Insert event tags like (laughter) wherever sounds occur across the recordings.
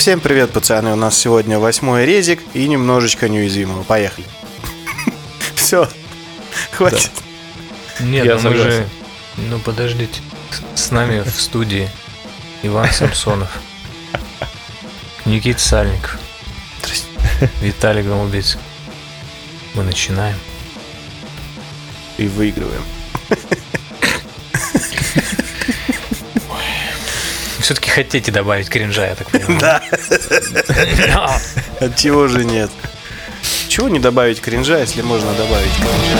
Всем привет, пацаны. У нас сегодня восьмой резик и немножечко неуязвимого. Поехали. (laughs) Все. Хватит. Нет, ну мы же... Ну подождите. С- С нами в студии Иван Самсонов, Никита Сальников, Виталий Голубец. Мы начинаем. И выигрываем. (laughs) Все-таки хотите добавить кринжа, я так понимаю. Да. От чего же нет? Чего не добавить кринжа, если можно добавить кринжа?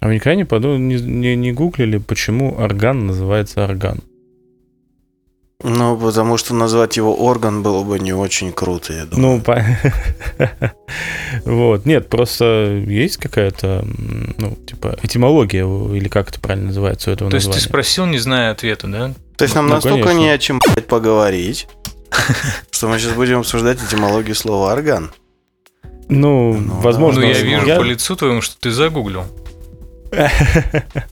А вы никогда не, подумали, не, не, не гуглили, почему орган называется орган? Ну, потому что назвать его орган было бы не очень круто, я думаю. Ну, по- (laughs) вот, нет, просто есть какая-то, ну, типа, этимология, или как это правильно называется у этого То есть ты названия? спросил, не зная ответа, да? То есть нам ну, настолько конечно. не о чем блядь, поговорить, (laughs) что мы сейчас будем обсуждать этимологию слова орган. Ну, Ну, возможно. Ну, я вижу я- по лицу твоему, что ты загуглил. (laughs)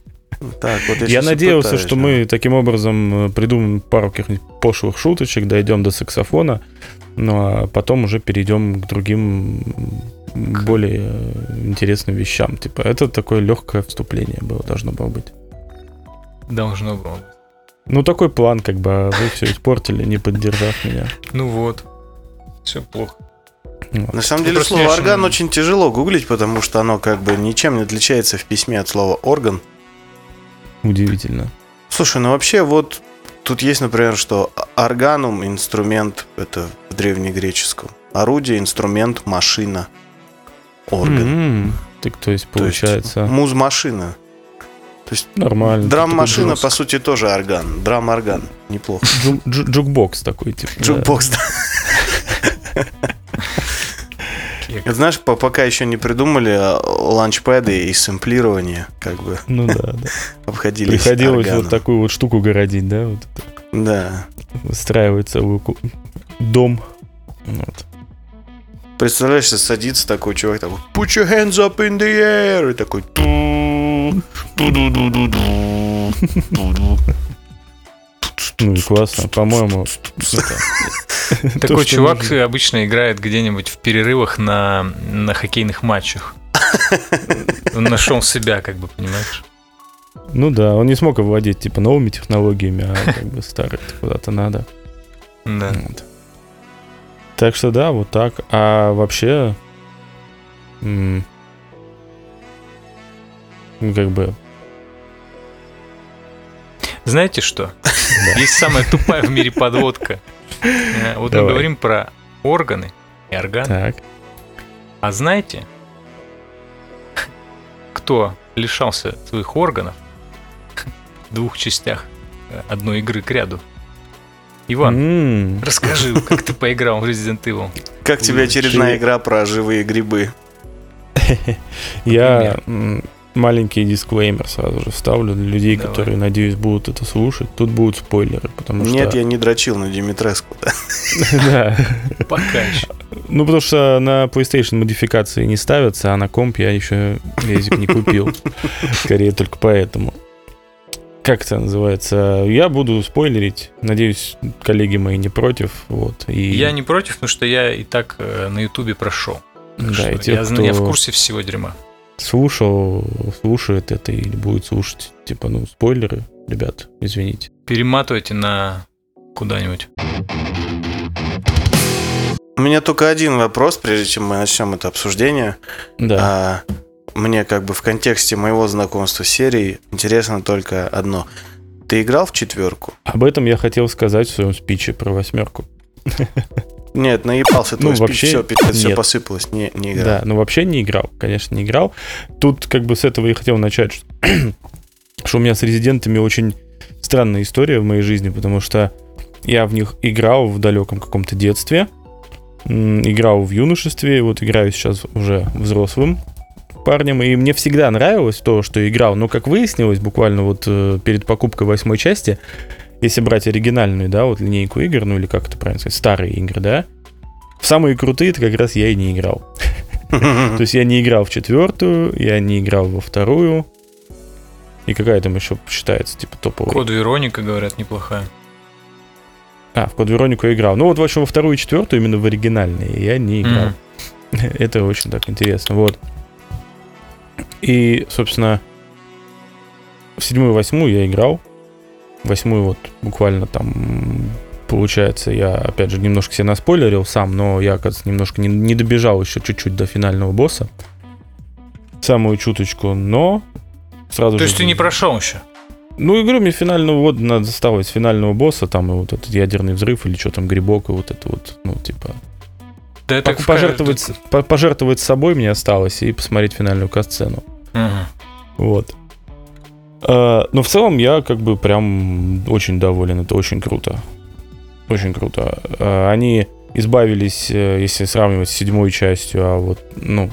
Так, вот я, Я надеялся, пытаюсь, что да. мы таким образом э, придумаем пару каких-нибудь пошлых шуточек, дойдем до саксофона, ну а потом уже перейдем к другим м, более интересным вещам. Типа, это такое легкое вступление было, должно было быть. Должно было. быть. Ну, такой план, как бы, а вы все испортили, не поддержав меня. Ну вот. Все плохо. Вот. На самом деле просто слово орган очень- очень тяжело гуглить, потому что оно как бы ничем не отличается в письме от слова орган. Удивительно. Слушай, ну вообще вот тут есть, например, что органум инструмент это в древнегреческом. Орудие, инструмент, машина, орган. М, Так, то есть, То есть получается, муз-машина. нормально. Драм-машина, Такой по сути, тоже орган. Драм-орган. Неплохо. ju- ju- Jukebox такой, типа. да. Jukebox, (laughs) да. Это знаешь, по- пока еще не придумали а, launchpad ы и сэмплирование, как бы Ну да, да. (laughs) обходились Приходилось органом. вот такую вот штуку городить, да, вот это. Да. выстраивать ку- дом. Вот. Представляешь, садится такой чувак, такой Put your hands up in the air И такой. Ну и классно, по-моему. (laughs) Такой чувак обычно играет где-нибудь в перерывах на, на хоккейных матчах. (laughs) Он нашел себя, как бы, понимаешь? Ну да, он не смог овладеть типа новыми технологиями, а как бы старые куда-то надо. Да. Вот. Так что да, вот так. А вообще, м, как бы, Знаете что? Есть самая тупая в мире подводка. Э, Вот мы говорим про органы и органы. так. А знаете, кто лишался своих органов в двух частях э, одной игры к ряду? Иван, расскажи, как ты поиграл в Resident Evil. Как тебе очередная игра про живые грибы? (laughs) Я маленький дисклеймер сразу же вставлю для людей, Давай. которые, надеюсь, будут это слушать. Тут будут спойлеры, потому что... Нет, я не дрочил на Димитреску. (laughs) да. Пока еще. Ну, потому что на PlayStation модификации не ставятся, а на комп я еще резик не купил. (laughs) Скорее только поэтому. Как это называется? Я буду спойлерить. Надеюсь, коллеги мои не против. Вот. И, Я не против, потому что я и так э, на Ютубе прошел. Да, что и тех, я, кто я в курсе всего дерьма. Слушал, слушает это или будет слушать, типа, ну, спойлеры, ребят, извините. Перематывайте на куда-нибудь. У меня только один вопрос, прежде чем мы начнем это обсуждение. Да. А, мне как бы в контексте моего знакомства с серией интересно только одно. Ты играл в четверку? Об этом я хотел сказать в своем спиче про восьмерку. Нет, наебался Ну, вообще все, пипец, все посыпалось, не, не играл. Да, но вообще не играл, конечно, не играл. Тут как бы с этого и хотел начать, что, (clears throat) что у меня с резидентами очень странная история в моей жизни, потому что я в них играл в далеком каком-то детстве, играл в юношестве, вот играю сейчас уже взрослым парнем, и мне всегда нравилось то, что играл, но как выяснилось буквально вот э, перед покупкой восьмой части, если брать оригинальную, да, вот линейку игр, ну или как это правильно сказать, старые игры, да, в самые крутые это как раз я и не играл. (laughs) То есть я не играл в четвертую, я не играл во вторую. И какая там еще считается, типа, топовой? Код Вероника, говорят, неплохая. А, в Код Веронику я играл. Ну вот, в общем, во вторую и четвертую, именно в оригинальные, я не играл. (laughs) Это очень так интересно. Вот. И, собственно, в седьмую и восьмую я играл. Восьмую вот буквально там, получается, я, опять же, немножко себе наспойлерил сам, но я, оказывается, немножко не, не добежал еще чуть-чуть до финального босса. Самую чуточку, но сразу То же... есть ты не прошел еще? Ну, игру мне финального вот надо осталось финального босса, там и вот этот ядерный взрыв или что там, грибок, и вот это вот, ну, типа, Да это пожертвовать, по- пожертвовать собой мне осталось и посмотреть финальную касцену. Мгм. Вот. А, Но в целом я как бы прям очень доволен. Это очень круто. Очень круто. А, Они избавились, э, если сравнивать с седьмой частью, а вот, ну,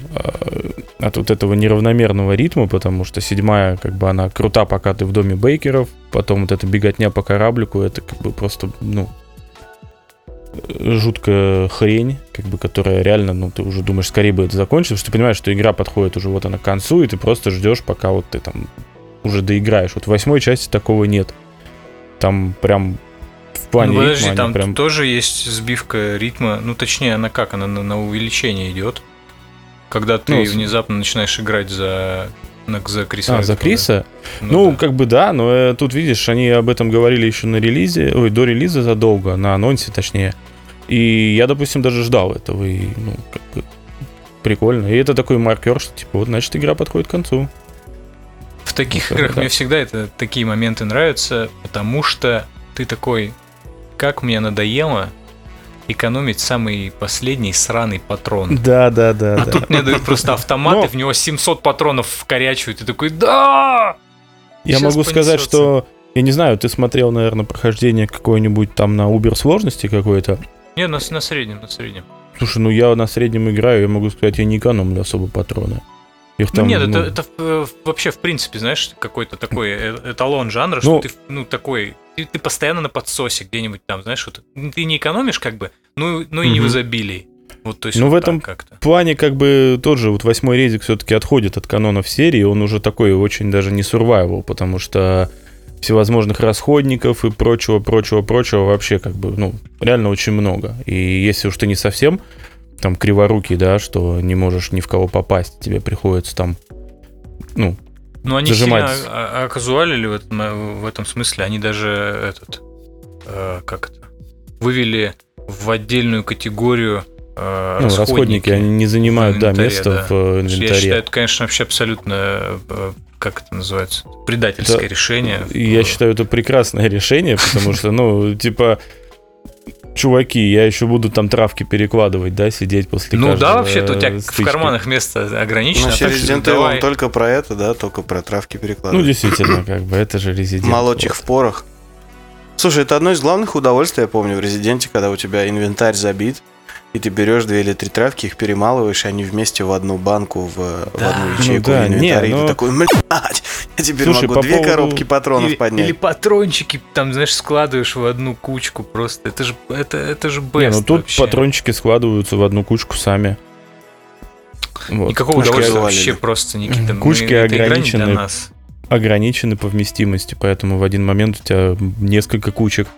от вот этого неравномерного ритма, потому что седьмая, как бы, она крута, пока ты в доме Бейкеров, потом вот эта беготня по кораблику, это как бы просто, ну, жуткая хрень, как бы, которая реально, ну, ты уже думаешь, скорее бы это закончилось, потому что ты понимаешь, что игра подходит уже вот она к концу, и ты просто ждешь, пока вот ты там уже доиграешь. Вот в восьмой части такого нет. Там прям в плане Ну, ритма подожди, они там прям... тоже есть сбивка ритма. Ну, точнее, она как? Она на, на увеличение идет. Когда ты Ну, внезапно начинаешь играть за, за Криса. А, за. Криса? Ну, да. как бы да, но э, тут, видишь, они об этом говорили еще на релизе, ой, до релиза задолго, на анонсе точнее. И я, допустим, даже ждал этого, и, ну, как бы прикольно. И это такой маркер, что, типа, вот, значит, игра подходит к концу. В таких играх да. мне всегда это такие моменты нравятся, потому что ты такой, как мне надоело экономить самый последний сраный патрон. Да, да, да, А тут мне дают просто автомат, Но- и в него 700 патронов вкорячивают, и такой, да! Я Щас могу сказать, понесется. что, я не знаю, ты смотрел, наверное, прохождение какое-нибудь там на Uber сложности какой-то. Не, на, на среднем, на среднем. Слушай, ну я на среднем играю, я могу сказать, я не экономлю особо патроны. Их Ну, там, нет, ну, это, это э, вообще, в принципе, знаешь, какой-то такой э- эталон жанра, Ну- что ты, ну, такой, ты, ты постоянно на подсосе где-нибудь там, знаешь, вот, ты не экономишь, как бы, ну, ну и не в изобилии. Вот, то есть, Ну, вот в этом как-то. Плане, как бы, тот же вот восьмой резик все-таки отходит от канонов серии, он уже такой очень даже не survival, потому что всевозможных расходников и прочего, прочего, прочего вообще как бы, ну, реально очень много. И если уж ты не совсем там криворукий, да, что не можешь ни в кого попасть, тебе приходится там, ну, Ну, они зажимать. сильно оказуалили в этом, в этом смысле. Они даже этот, э, как это, вывели в отдельную категорию э, ну, расходники, они не занимают, да, место да. в э, Я инвентаре. считаю, это, конечно, вообще абсолютно, э, как это называется, предательское Да, решение. Я считаю, это прекрасное (laughs) решение, потому что, ну, типа, чуваки, я еще буду там травки перекладывать, да, сидеть после Ну да, вообще-то у тебя э, в стычки. карманах место ограничено. Ну, а Resident Evil давай- он только про это, да, только про травки Ну, перекладывать. действительно, как бы, это же резидент. Молоть их в порох. Слушай, это одно из главных удовольствий, я помню, в Резиденте, когда у тебя инвентарь забит, и ты берешь две или три травки, их перемалываешь, и они вместе в одну банку, в, в Да. одну Ну ячейку да, в инвентаре, не, и но- ты такой, блядь, я теперь Слушай, могу по две поводу- коробки патронов или, поднять. или патрончики, там, знаешь, складываешь в одну кучку просто. Это же, это, это же best Не, ну тут вообще. патрончики складываются в одну кучку сами. Вот. Никакого Кучки удовольствия вообще просто, Никита. мы- Кучки не ограничены. для нас. ограничены по вместимости, поэтому в один момент у тебя несколько кучек.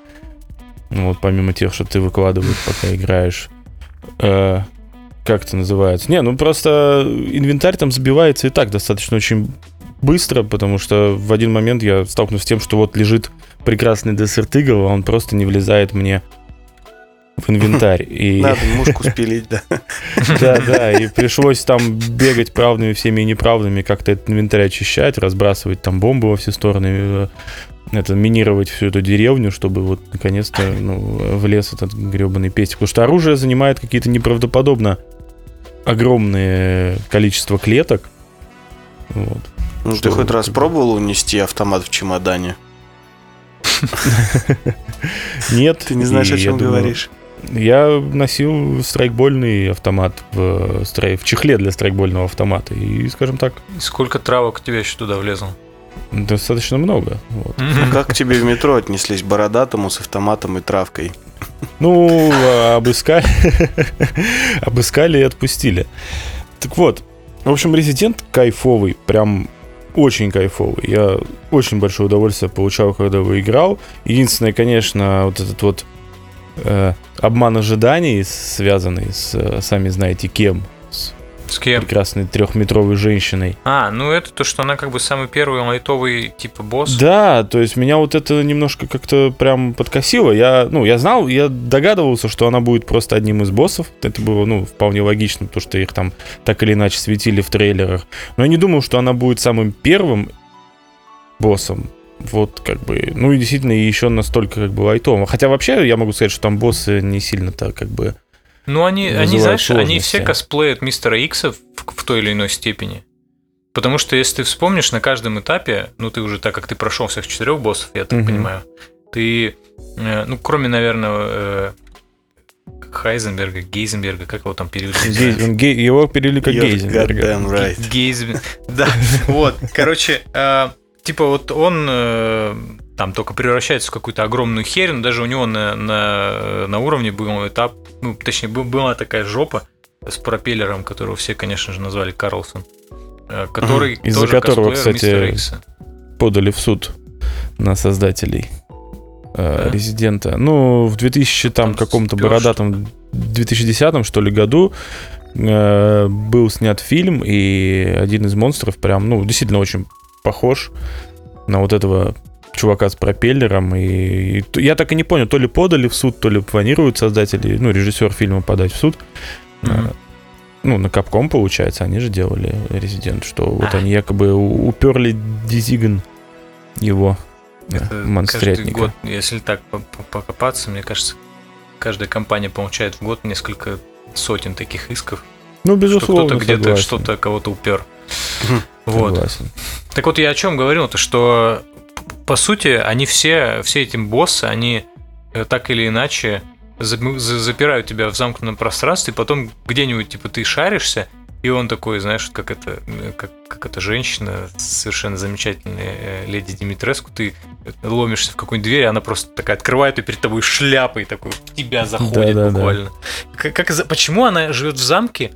Ну, Вот, помимо тех, что ты выкладываешь, пока играешь. Э, как это называется? Не, ну просто инвентарь там забивается и так достаточно очень быстро, потому что в один момент я столкнулся с тем, что вот лежит прекрасный десерт Игл, а он просто не влезает мне в инвентарь. (laughs) И... Надо (laughs) мушку спилить, да. Да, да, и пришлось там бегать правдами всеми и неправдами, как-то этот инвентарь очищать, разбрасывать там бомбы во все стороны, э, это, минировать всю эту деревню, чтобы вот наконец-то (laughs) ну, влез этот гребаный пестик. Потому что оружие занимает какие-то неправдоподобно огромное количество клеток. Вот. Ну, ты Что, хоть раз пробовал унести автомат в чемодане? (laughs) Нет. Ты не знаешь, о чем говоришь. Я носил страйкбольный автомат в, стрей- в чехле для страйкбольного автомата. И, скажем так, Сколько травок у тебя еще туда влезло? Достаточно много. Вот. Ну, Как к тебе в метро отнеслись бородатому с автоматом и травкой? Ну, а, обыскали, (laughs) обыскали и отпустили. Так вот, в общем, Резидент кайфовый, прям очень кайфовый. Я очень большое удовольствие получал, когда его играл. Единственное, конечно, вот этот вот э, обман ожиданий, связанный с, э, сами знаете, кем, с кем? прекрасной трехметровой женщиной. А, ну это то, что она как бы самый первый лайтовый типа босс. Да, то есть меня вот это немножко как-то прям подкосило. Я, ну, я знал, я догадывался, что она будет просто одним из боссов. Это было, ну, вполне логично, потому что их там так или иначе светили в трейлерах. Но я не думал, что она будет самым первым боссом. Вот, как бы, ну и действительно еще настолько как бы лайтовым. Хотя вообще я могу сказать, что там боссы не сильно-то как бы... Ну, они, они знаешь, они сложности. все косплеят мистера Икса в, в той или иной степени. Потому что если ты вспомнишь на каждом этапе, ну ты уже так как ты прошел всех четырех боссов, я так Мгм. понимаю, ты, э, ну кроме, наверное, э, Хайзенберга, Гейзенберга, как его там перевели? Его перевели как Гейзенберга. right. Гейзен- (laughs) Да, вот, короче, э, типа вот он там только превращается в какую-то огромную херь, но даже у него на, на, на уровне был этап, ну, точнее, был- была такая жопа с пропеллером, которого все, конечно же, назвали Карлсон, э, который Из-за тоже которого, кстати, подали в суд на создателей э, Да? Резидента. Ну, в 2000 там Там каком-то бородатом 2010 что ли году э, был снят фильм, и один из монстров прям, ну, действительно очень похож на вот этого чувака с пропеллером. И, и я так и не понял, то ли подали в суд, то ли планируют создатели, ну, режиссер фильма подать в суд. Э, Ну, на Capcom, получается, они же делали Резидент, что вот А. они якобы уперли Дизиган его да, Это каждый монстрятника. год, если так по- по- покопаться, мне кажется, каждая компания получает в год несколько сотен таких исков, Ну, что безусловно, кто-то где-то что-то кого-то упер. Вот. согласен. Так вот, я о чем говорил-то, что п- по сути они все, все эти боссы, они э, так или иначе за- за- запирают тебя в замкнутом пространстве, потом где-нибудь типа ты шаришься, и он такой, знаешь, как это, э, как, как эта женщина, совершенно замечательная э, леди Димитреску, ты ломишься в какую-нибудь дверь, и она просто такая открывает и перед тобой шляпой такой в тебя заходит Да-да-да. буквально. Как, как за- почему она живет в замке?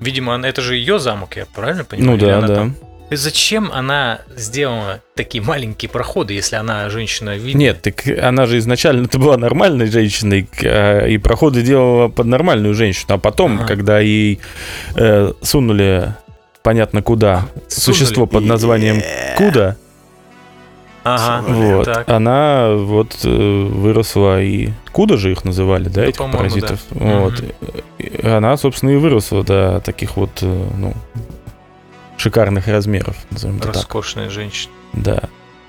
Видимо, она- это же ее замок, я правильно понимаю? Ну да, она да. там Зачем она сделала такие маленькие проходы, если она женщина видна? Нет, так она же изначально это была нормальной женщиной, а, и проходы делала под нормальную женщину. А потом, Ага. когда ей э, сунули понятно куда существо под названием Куда, Ага, вот, так. она вот э, выросла и Куда же их называли, да, Да, этих паразитов. да. Вот. И она, собственно, и выросла до таких вот, э, ну, шикарных размеров, назовем это так. Роскошная женщина. Да.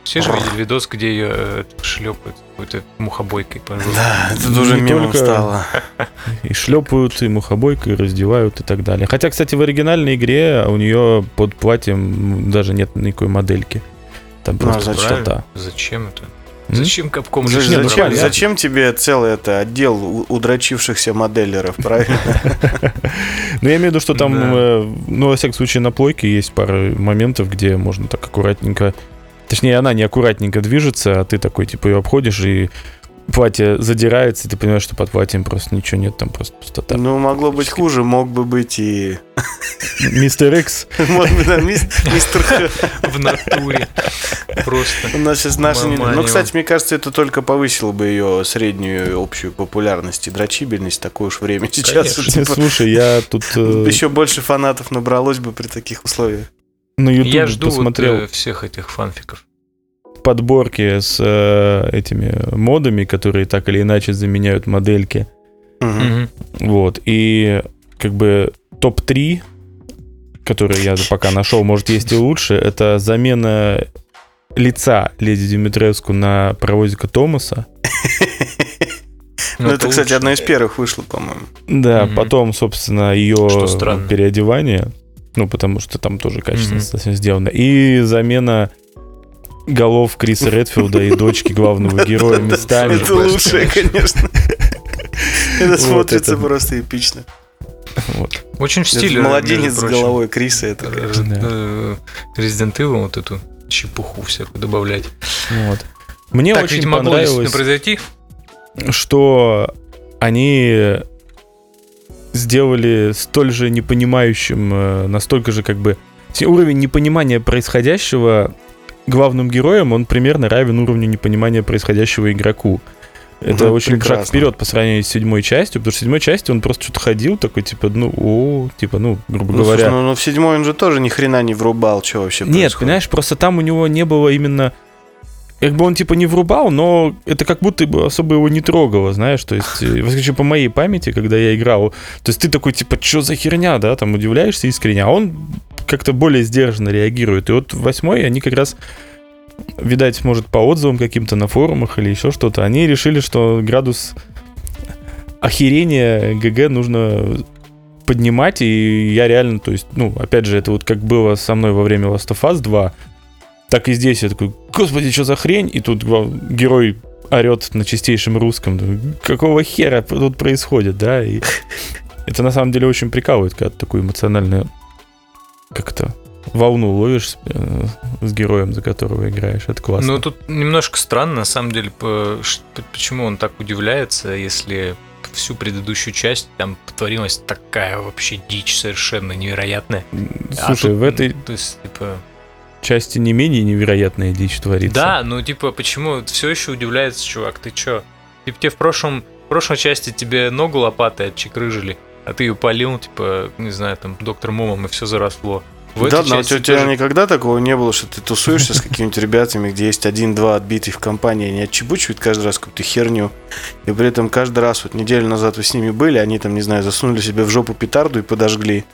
Все же видели видос, где ее шлепают какой-то мухобойкой. Да, это уже только- стало. (laughs) И шлепают, и мухобойкой раздевают и так далее. Хотя, кстати, в оригинальной игре у нее под платьем даже нет никакой модельки. Там Ну, а просто зачем? пустота. Зачем это? Зачем Капком Зачем, ну, зачем, зачем тебе целый это отдел у- удрочившихся моделлеров, правильно? (laughs) Но я имею в виду, что там, э, ну, во всяком случае, на плойке есть пара моментов, где можно так аккуратненько... Точнее, она не аккуратненько движется, а ты такой, типа, ее обходишь, и платье задирается, и ты понимаешь, что под платьем просто ничего нет, там просто пустота. Ну, могло быть хуже, мог бы быть и... (laughs) Мистер Икс. (laughs) Мистер Х. в натуре. Просто. У нас сейчас наши... Ну, кстати, мне кажется, это только повысило бы ее среднюю общую популярность и дрочибельность. Такое уж время сейчас. Конечно. Типа, Слушай, я тут (laughs) э, Еще больше фанатов набралось бы при таких условиях. на Я Ютубе жду вот, посмотрел э, всех этих фанфиков. Подборки с э, этими модами, которые так или иначе заменяют модельки. Мгм. Вот. И как бы топ-3, которые я пока нашел, может, есть и лучше, это замена лица Леди Димитреску на паровозика Томаса. Ну, это, кстати, лучше. одна из первых вышла, по-моему. Да, потом, собственно, ее переодевание. Ну, потому что там тоже качественно Мгм. достаточно сделано. И замена голов Криса Редфилда и дочки главного героя местами. Это лучшее, конечно. Это смотрится просто эпично. Вот. Очень в стиле. Младенец между с головой Криса, это, Э, э, Resident Evil вот эту чепуху всякую добавлять. Вот. Мне так, очень ведь могло действительно понравилось, произойти. что они сделали столь же непонимающим, э, настолько же как бы Уровень непонимания происходящего главным героем, он примерно равен уровню непонимания происходящего игроку. Это Ну, очень шаг прекрасно. вперед по сравнению с седьмой частью, потому что в седьмой части он просто что-то ходил, такой, типа, ну, о, типа, ну, грубо Ну, говоря. слушай, ну, ну, в седьмой он же тоже ни хрена не врубал, что вообще Нет, происходит. понимаешь, просто там у него не было именно... Как бы он типа не врубал, но это как будто бы особо его не трогало, знаешь, то есть, э, во всяком случае, по моей памяти, когда я играл, то есть ты такой, типа, что за херня, да, там удивляешься искренне, а он как-то более сдержанно реагирует. И вот восьмой они как раз, видать, может, по отзывам каким-то на форумах или еще что-то, они решили, что градус охерения ГГ нужно поднимать, и я реально, то есть, ну, опять же, это вот как было со мной во время Last of Us 2, так и здесь я такой, господи, что за хрень? И тут герой орет на чистейшем русском. Какого хера тут происходит, да? И это на самом деле очень прикалывает, когда такую эмоциональную как то волну ловишь э, с героем, за которого играешь. Это классно. Ну, тут немножко странно, на самом деле, по- почему он так удивляется, если всю предыдущую часть там творилась такая вообще дичь совершенно невероятная. А Слушай, тут, в этой То есть, типа... части не менее невероятная дичь творится. Да, ну, типа, почему все еще удивляется, чувак, ты чё? Типа, тебе в прошлом, в прошлой части тебе ногу лопатой отчекрыжили, а ты ее полил, типа, не знаю, там, доктор Момом, и все заросло. В да, но у части тебя, у тебя тоже- никогда такого не было, что ты тусуешься с какими-нибудь ребятами, где есть один-два отбитых в компании, они отчебучивают каждый раз какую-то херню, и при этом каждый раз, вот неделю назад вы с ними были, они там, не знаю, засунули себе в жопу петарду и подожгли,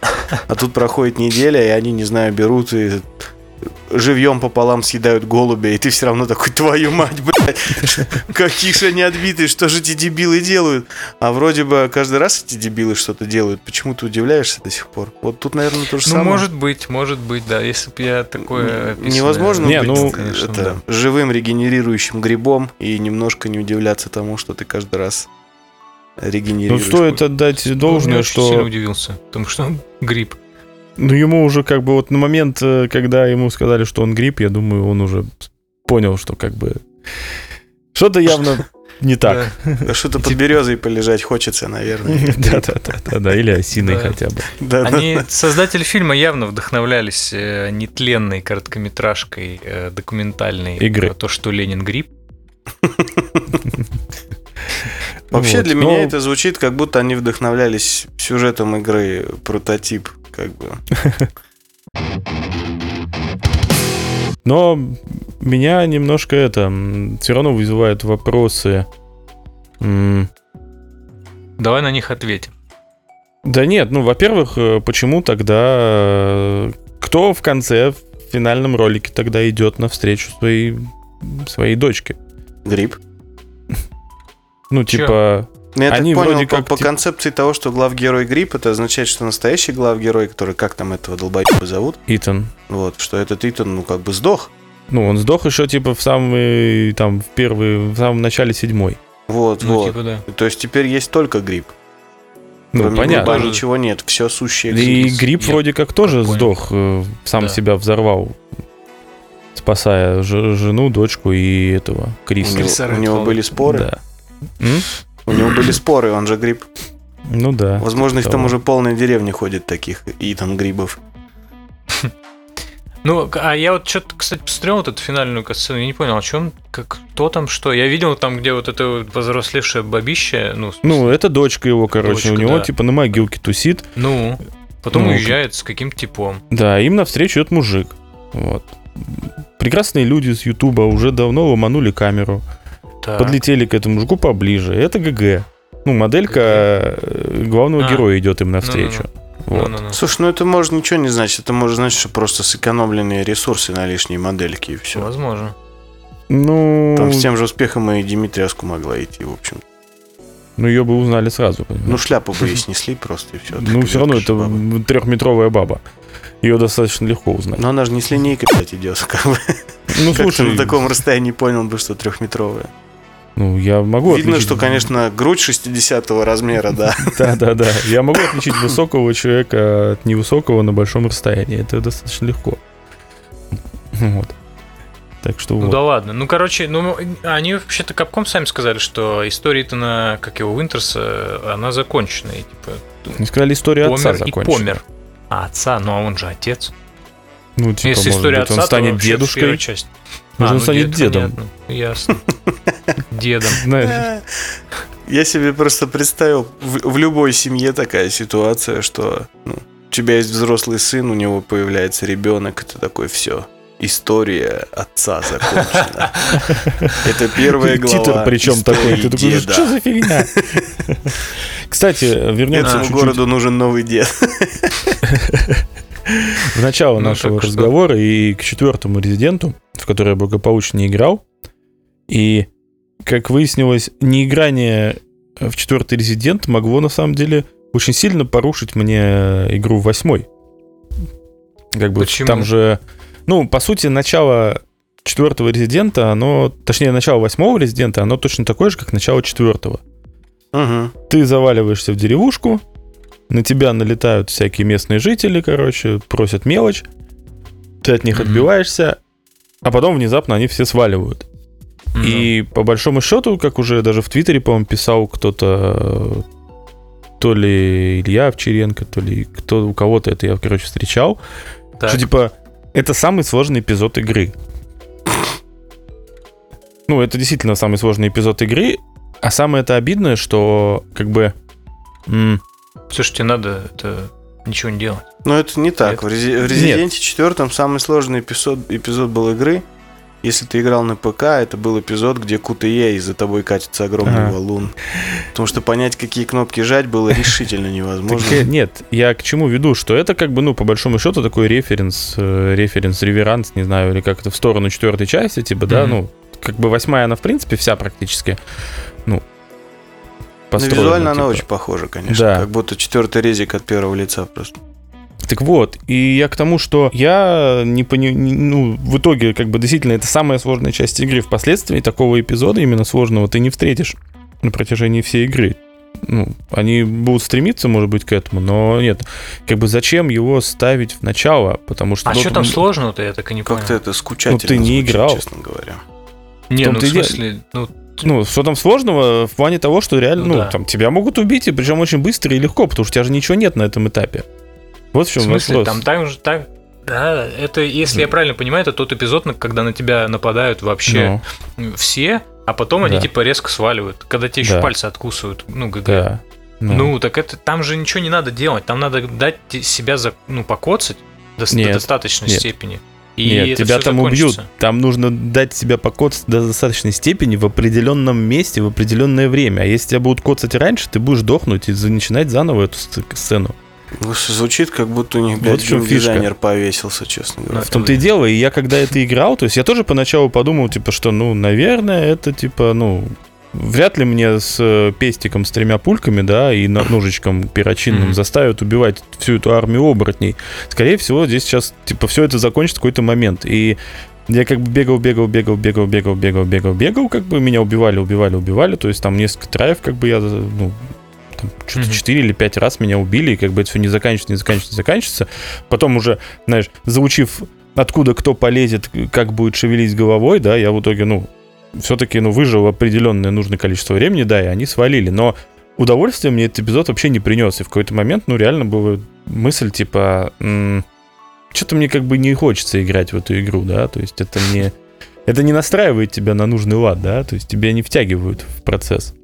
а тут проходит неделя, и они, не знаю, берут и живьем пополам съедают голубя, и ты все равно такой, твою мать, блядь, какие же они отбитые, что же эти дебилы делают? А вроде бы каждый раз эти дебилы что-то делают, почему ты удивляешься до сих пор? Вот тут, наверное, то же Ну, самое. может быть, может быть, да. Если бы я такое описанное- Невозможно Не, быть ну, конечно, это, да. живым регенерирующим грибом и немножко не удивляться тому, что ты каждый раз Ну, регенерируешь. стоит отдать Ну, я должное, очень сильно что удивился, потому что гриб. Ну, ему уже как бы вот на момент, э, когда ему сказали, что он грипп, я думаю, он уже понял, что как бы что-то явно не так. Да Что-то под березой полежать хочется, наверное. (laughs) Да-да-да, или осиной Да. хотя бы. Да, да. Они, создатели фильма явно вдохновлялись э, нетленной короткометражкой э, документальной Игры. про то, что Ленин гриб. Вообще Вот, для но- меня это звучит, как будто они вдохновлялись сюжетом игры прототип, как бы. (laughs) Но меня немножко это все равно вызывают вопросы. Давай на них ответим. Да нет, ну, во-первых, э, почему тогда... э, Кто в конце, в финальном ролике тогда идет навстречу своей, своей дочке? Гриб. Ну, Чё? типа... Ну, я Они так понял, вроде по, как, по концепции того, что главгерой гриб, это означает, что настоящий главгерой, который, как там этого долбоеба зовут, Итан. вот, что этот Итан, ну, как бы сдох. Ну, он сдох еще, типа, в самый, там, в первый, в самом начале седьмой. Вот, Ну, вот. типа, да. То есть теперь есть только гриб. Ну, Кроме понятно. гриба ничего нет, все сущее И гриб. Гриб Я вроде как тоже понял. сдох, э, сам Да. себя взорвал, спасая ж- жену, дочку и этого У Криса. него, Криса у него были споры. Да. М? У него были споры, он же гриб. Ну да. Возможно, их типа там уже полная деревня ходит таких Итан грибов. Ну, а я вот что-то, кстати, посмотрел вот эту финальную катсцену, я не понял, о чем, как, кто там, что. Я видел там, где вот это вот возрослевшее бабище, ну, в смысле, Ну, это дочка его, короче, Дочка, у него да. типа на могилке тусит. ну, потом ну, уезжает с каким-то типом. Да, им навстречу идет мужик. Вот. Прекрасные люди с Ютуба уже давно ломанули камеру, Так. подлетели к этому мужику поближе. Это ГГ. Ну, моделька э, главного А. героя идет им навстречу. Вот. Ну-ну-ну. Слушай, ну это может ничего не значит. Это может значить, что просто сэкономленные ресурсы на лишние модельки и все. Возможно. Ну, Там с тем же успехом и Димитриаску могла идти, в общем. ну, ее бы узнали сразу. понимаешь? Ну, шляпу бы и (laughs) снесли просто, и все. Ну, все равно это трехметровая баба. Ее достаточно легко узнать. Но она же не с линейкой, блядь, идет. (laughs) Как, бы. Ну, слушай, на таком расстоянии понял бы, что трехметровая. Ну, я могу Видно, отличить- что, конечно, грудь 60 размера, да. Да, да, да. Я могу отличить высокого человека от невысокого на большом расстоянии. Это достаточно легко. Вот. Так что Ну вот. да ладно. Ну, короче, ну, они вообще-то Капком сами сказали, что история Итана, как его, Винтерса, она закончена. И, типа, Не сказали, история отца помер и закончена. помер. А отца, ну а он же отец. Ну, типа, Если может история быть, он отца, то станет дедушкой. часть. Может, он ну, станет дед, дедом. понятно. Ясно. (laughs) Дедом. Знаешь, Я себе просто представил в, в любой семье такая ситуация, что ну, у тебя есть взрослый сын, у него появляется ребенок, ты такой, все, история отца закончена. (laughs) Это первая глава Титр причем такой. Ты такой, деда. что за фигня? (laughs) Кстати, вернемся Этому чуть-чуть городу нужен новый дед. В начало (laughs) Ну, нашего разговора и к четвертому резиденту, в который я благополучно не играл. И, как выяснилось, неиграние в четвертый резидент могло на самом деле очень сильно порушить мне игру в восьмой. Как бы Почему? там же, ну, по сути, начало четвертого резидента, оно, точнее, начало восьмого резидента, оно точно такое же, как начало четвертого. Мгм. Ты заваливаешься в деревушку, на тебя налетают всякие местные жители, короче, просят мелочь, ты от них Мгм. отбиваешься, а потом внезапно они все сваливают. Ну, И по большому счету, как уже даже в Твиттере, по-моему, писал кто-то, то ли Илья Овчаренко, то ли кто у кого-то это я, короче, встречал, так. что типа это самый сложный эпизод игры. Ну, это действительно самый сложный эпизод игры, а самое это обидное, что как бы м, Слушайте, надо это ничего не делать. Но это не так. Нет. В, Рези- в Резиденте четвертом самый сложный эпизод, эпизод был игры. Если ты играл на ПК, это был эпизод, где QTE и за тобой катится огромный Ага. валун. Потому что понять, какие кнопки жать, было решительно невозможно. Так, э, нет, я к чему веду, что это как бы, ну, по большому счету, такой референс, э, референс, реверанс, не знаю, или как это, в сторону четвертой части, типа, да, ну, как бы восьмая, она, в принципе, вся практически, ну, Но построена, визуально она типа. очень похожа, конечно. Да. Как будто четвертый резик от первого лица просто. Так вот, и я к тому, что я не пони... не- ну, в итоге, как бы, действительно, это самая сложная часть игры. Впоследствии такого эпизода именно сложного ты не встретишь на протяжении всей игры. Ну, они будут стремиться, может быть, к этому, но нет. Как бы зачем его ставить в начало? Потому что... А ну, что там ну, сложного-то, я так и не понял. Как-то это скучательно Ну, ты не звучит, играл. честно говоря. Не, ну в смысле, ну, Ну, что там сложного в плане того, что реально, Ну ну, да. там тебя могут убить, и причем очень быстро и легко, потому что у тебя же ничего нет на этом этапе. Вот в в чем смысле, вопрос. там так же, так... Да, это, если я правильно понимаю, это тот эпизод, когда на тебя нападают вообще Ну, все, а потом они Да. типа резко сваливают, когда тебе еще Да. пальцы откусывают, ну, ГГ. да. Ну, так это там же ничего не надо делать, там надо дать себя за, ну, покоцать до, с- до Нет, достаточной нет. степени. И Нет, это тебя там убьют. закончится. Там нужно дать себя покоцать до достаточной степени в определенном месте, в определенное время. А если тебя будут коцать раньше, ты будешь дохнуть и начинать заново эту сц- сцену. Ну, Звучит, как будто у них, Вот блядь, в чём геймдизайнер повесился, честно говоря. В том-то и дело. И я когда это играл, то есть я тоже поначалу подумал, типа, что, ну, наверное, это типа, ну, вряд ли мне с э, пестиком с тремя пульками, да, и ножичком перочинным Мгм. заставят убивать всю эту армию оборотней. Скорее всего, здесь сейчас, типа, все это закончится в какой-то момент. И я как бы бегал, бегал, бегал, бегал, бегал, бегал, бегал, бегал, как бы меня убивали, убивали, убивали. То есть там несколько траев, как бы я, ну, там, что-то Мгм. 4 или 5 раз меня убили, и как бы это все не заканчивается, не заканчивается, не заканчивается. Потом уже, знаешь, заучив, откуда кто полезет, как будет шевелить головой, да, я в итоге, ну, все-таки, ну, выжил определенное нужное количество времени, да, и они свалили. Но удовольствие мне этот эпизод вообще не принес. И в какой-то момент, ну, реально была мысль, типа, что-то мне как бы не хочется играть в эту игру, да, то есть это не... Это не настраивает тебя на нужный лад, да, то есть тебя не втягивают в процесс.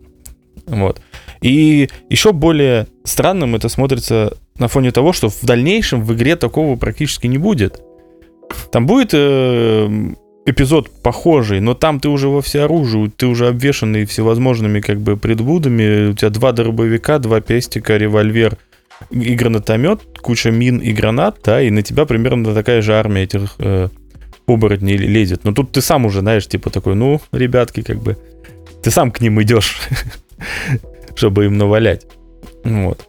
Вот. И еще более странным это смотрится на фоне того, что в дальнейшем в игре такого практически не будет. Там будет э, эпизод похожий, но там ты уже во всеоружии, ты уже обвешанный всевозможными как бы предблудами, у тебя два дробовика, два пестика, револьвер и гранатомет, куча мин и гранат, да, и на тебя примерно такая же армия этих э, оборотней лезет. Но тут ты сам уже, знаешь, типа такой, ну, ребятки, как бы, ты сам к ним идешь, (laughs) чтобы им навалять. Вот.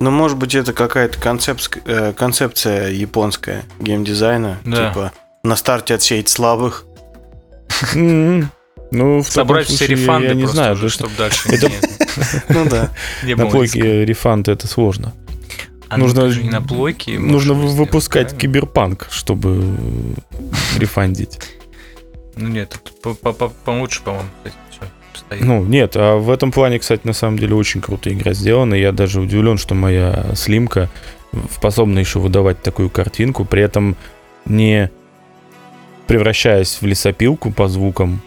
Ну, может быть, это какая-то э, концепция японская геймдизайна. Да. Типа, на старте отсеять слабых. М-м. Ну, в таком Собрать все случае рефанды я не просто знаю, уже, чтобы дальше Это- (laughs) Ну да. на плойке риска. рефанд это сложно. А ну, нужно- на плойке Нужно выпускать киберпанк, чтобы рефандить. Ну нет, получше, по-моему, все стоит. Ну, нет, а в этом плане, кстати, на самом деле очень крутая игра сделана. Я даже удивлен, что моя слимка способна еще выдавать такую картинку. При этом не превращаясь в лесопилку по звукам.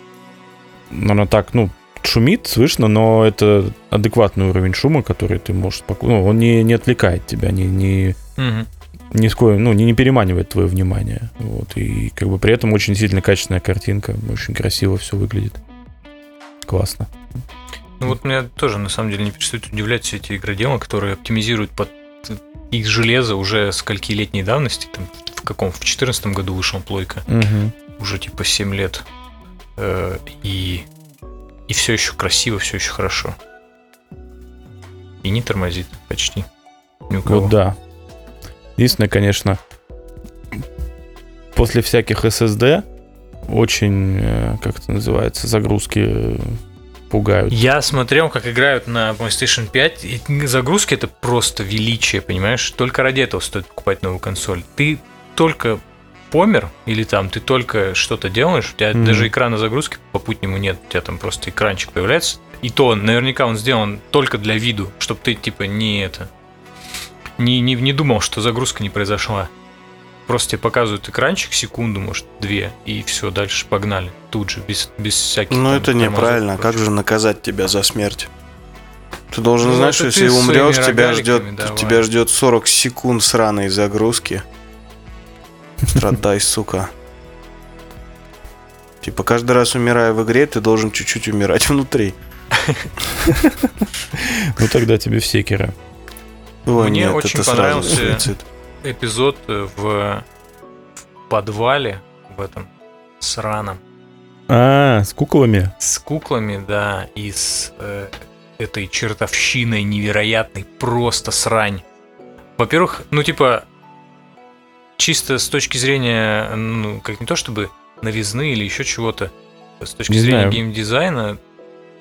Она так, ну, шумит, слышно, но это адекватный уровень шума, который ты можешь спокойно... Ну, он не, не отвлекает тебя, не, не, Мгм. ни с ну, не, не переманивает твое внимание. Вот, и как бы при этом очень сильно качественная картинка, очень красиво все выглядит. Классно. Ну вот меня тоже на самом деле не перестают удивлять все эти игроделы, которые оптимизируют под их железо уже скольки летней давности, там, в каком, в 2014 году вышел плойка, Мгм. уже типа 7 лет. Э, и, и все еще красиво, все еще хорошо. И не тормозит почти. Ни у кого. Вот да. Единственное, конечно, после всяких SSD очень, э, как это называется, загрузки э, пугают. Я смотрел, как играют на PlayStation 5, и загрузки это просто величие, понимаешь? Только ради этого стоит покупать новую консоль. Ты только помер, или там ты только что-то делаешь, у тебя Мгм. даже экрана загрузки попутнему нет, у тебя там просто экранчик появляется. И то, наверняка он сделан только для виду, чтобы ты типа не это не, не, не думал, что загрузка не произошла. Просто тебе показывают экранчик секунду, может, две, и все, дальше погнали. Тут же, без, без всяких. Ну, это неправильно. Как же наказать тебя за смерть? Ты должен Ну, знать, что если умрешь, тебя ждет, давай. тебя ждет 40 секунд сраной загрузки. Страдай, сука. Типа каждый раз умирая в игре, ты должен чуть-чуть умирать внутри. Ну тогда тебе в секера. Мне очень понравился- эпизод э, в, в подвале в этом сраном А, с куклами? с куклами, да, и с э, этой чертовщиной невероятной, просто срань. Во-первых, ну типа чисто с точки зрения, ну как не то чтобы новизны или еще чего-то, с точки Не зрения знаю. геймдизайна,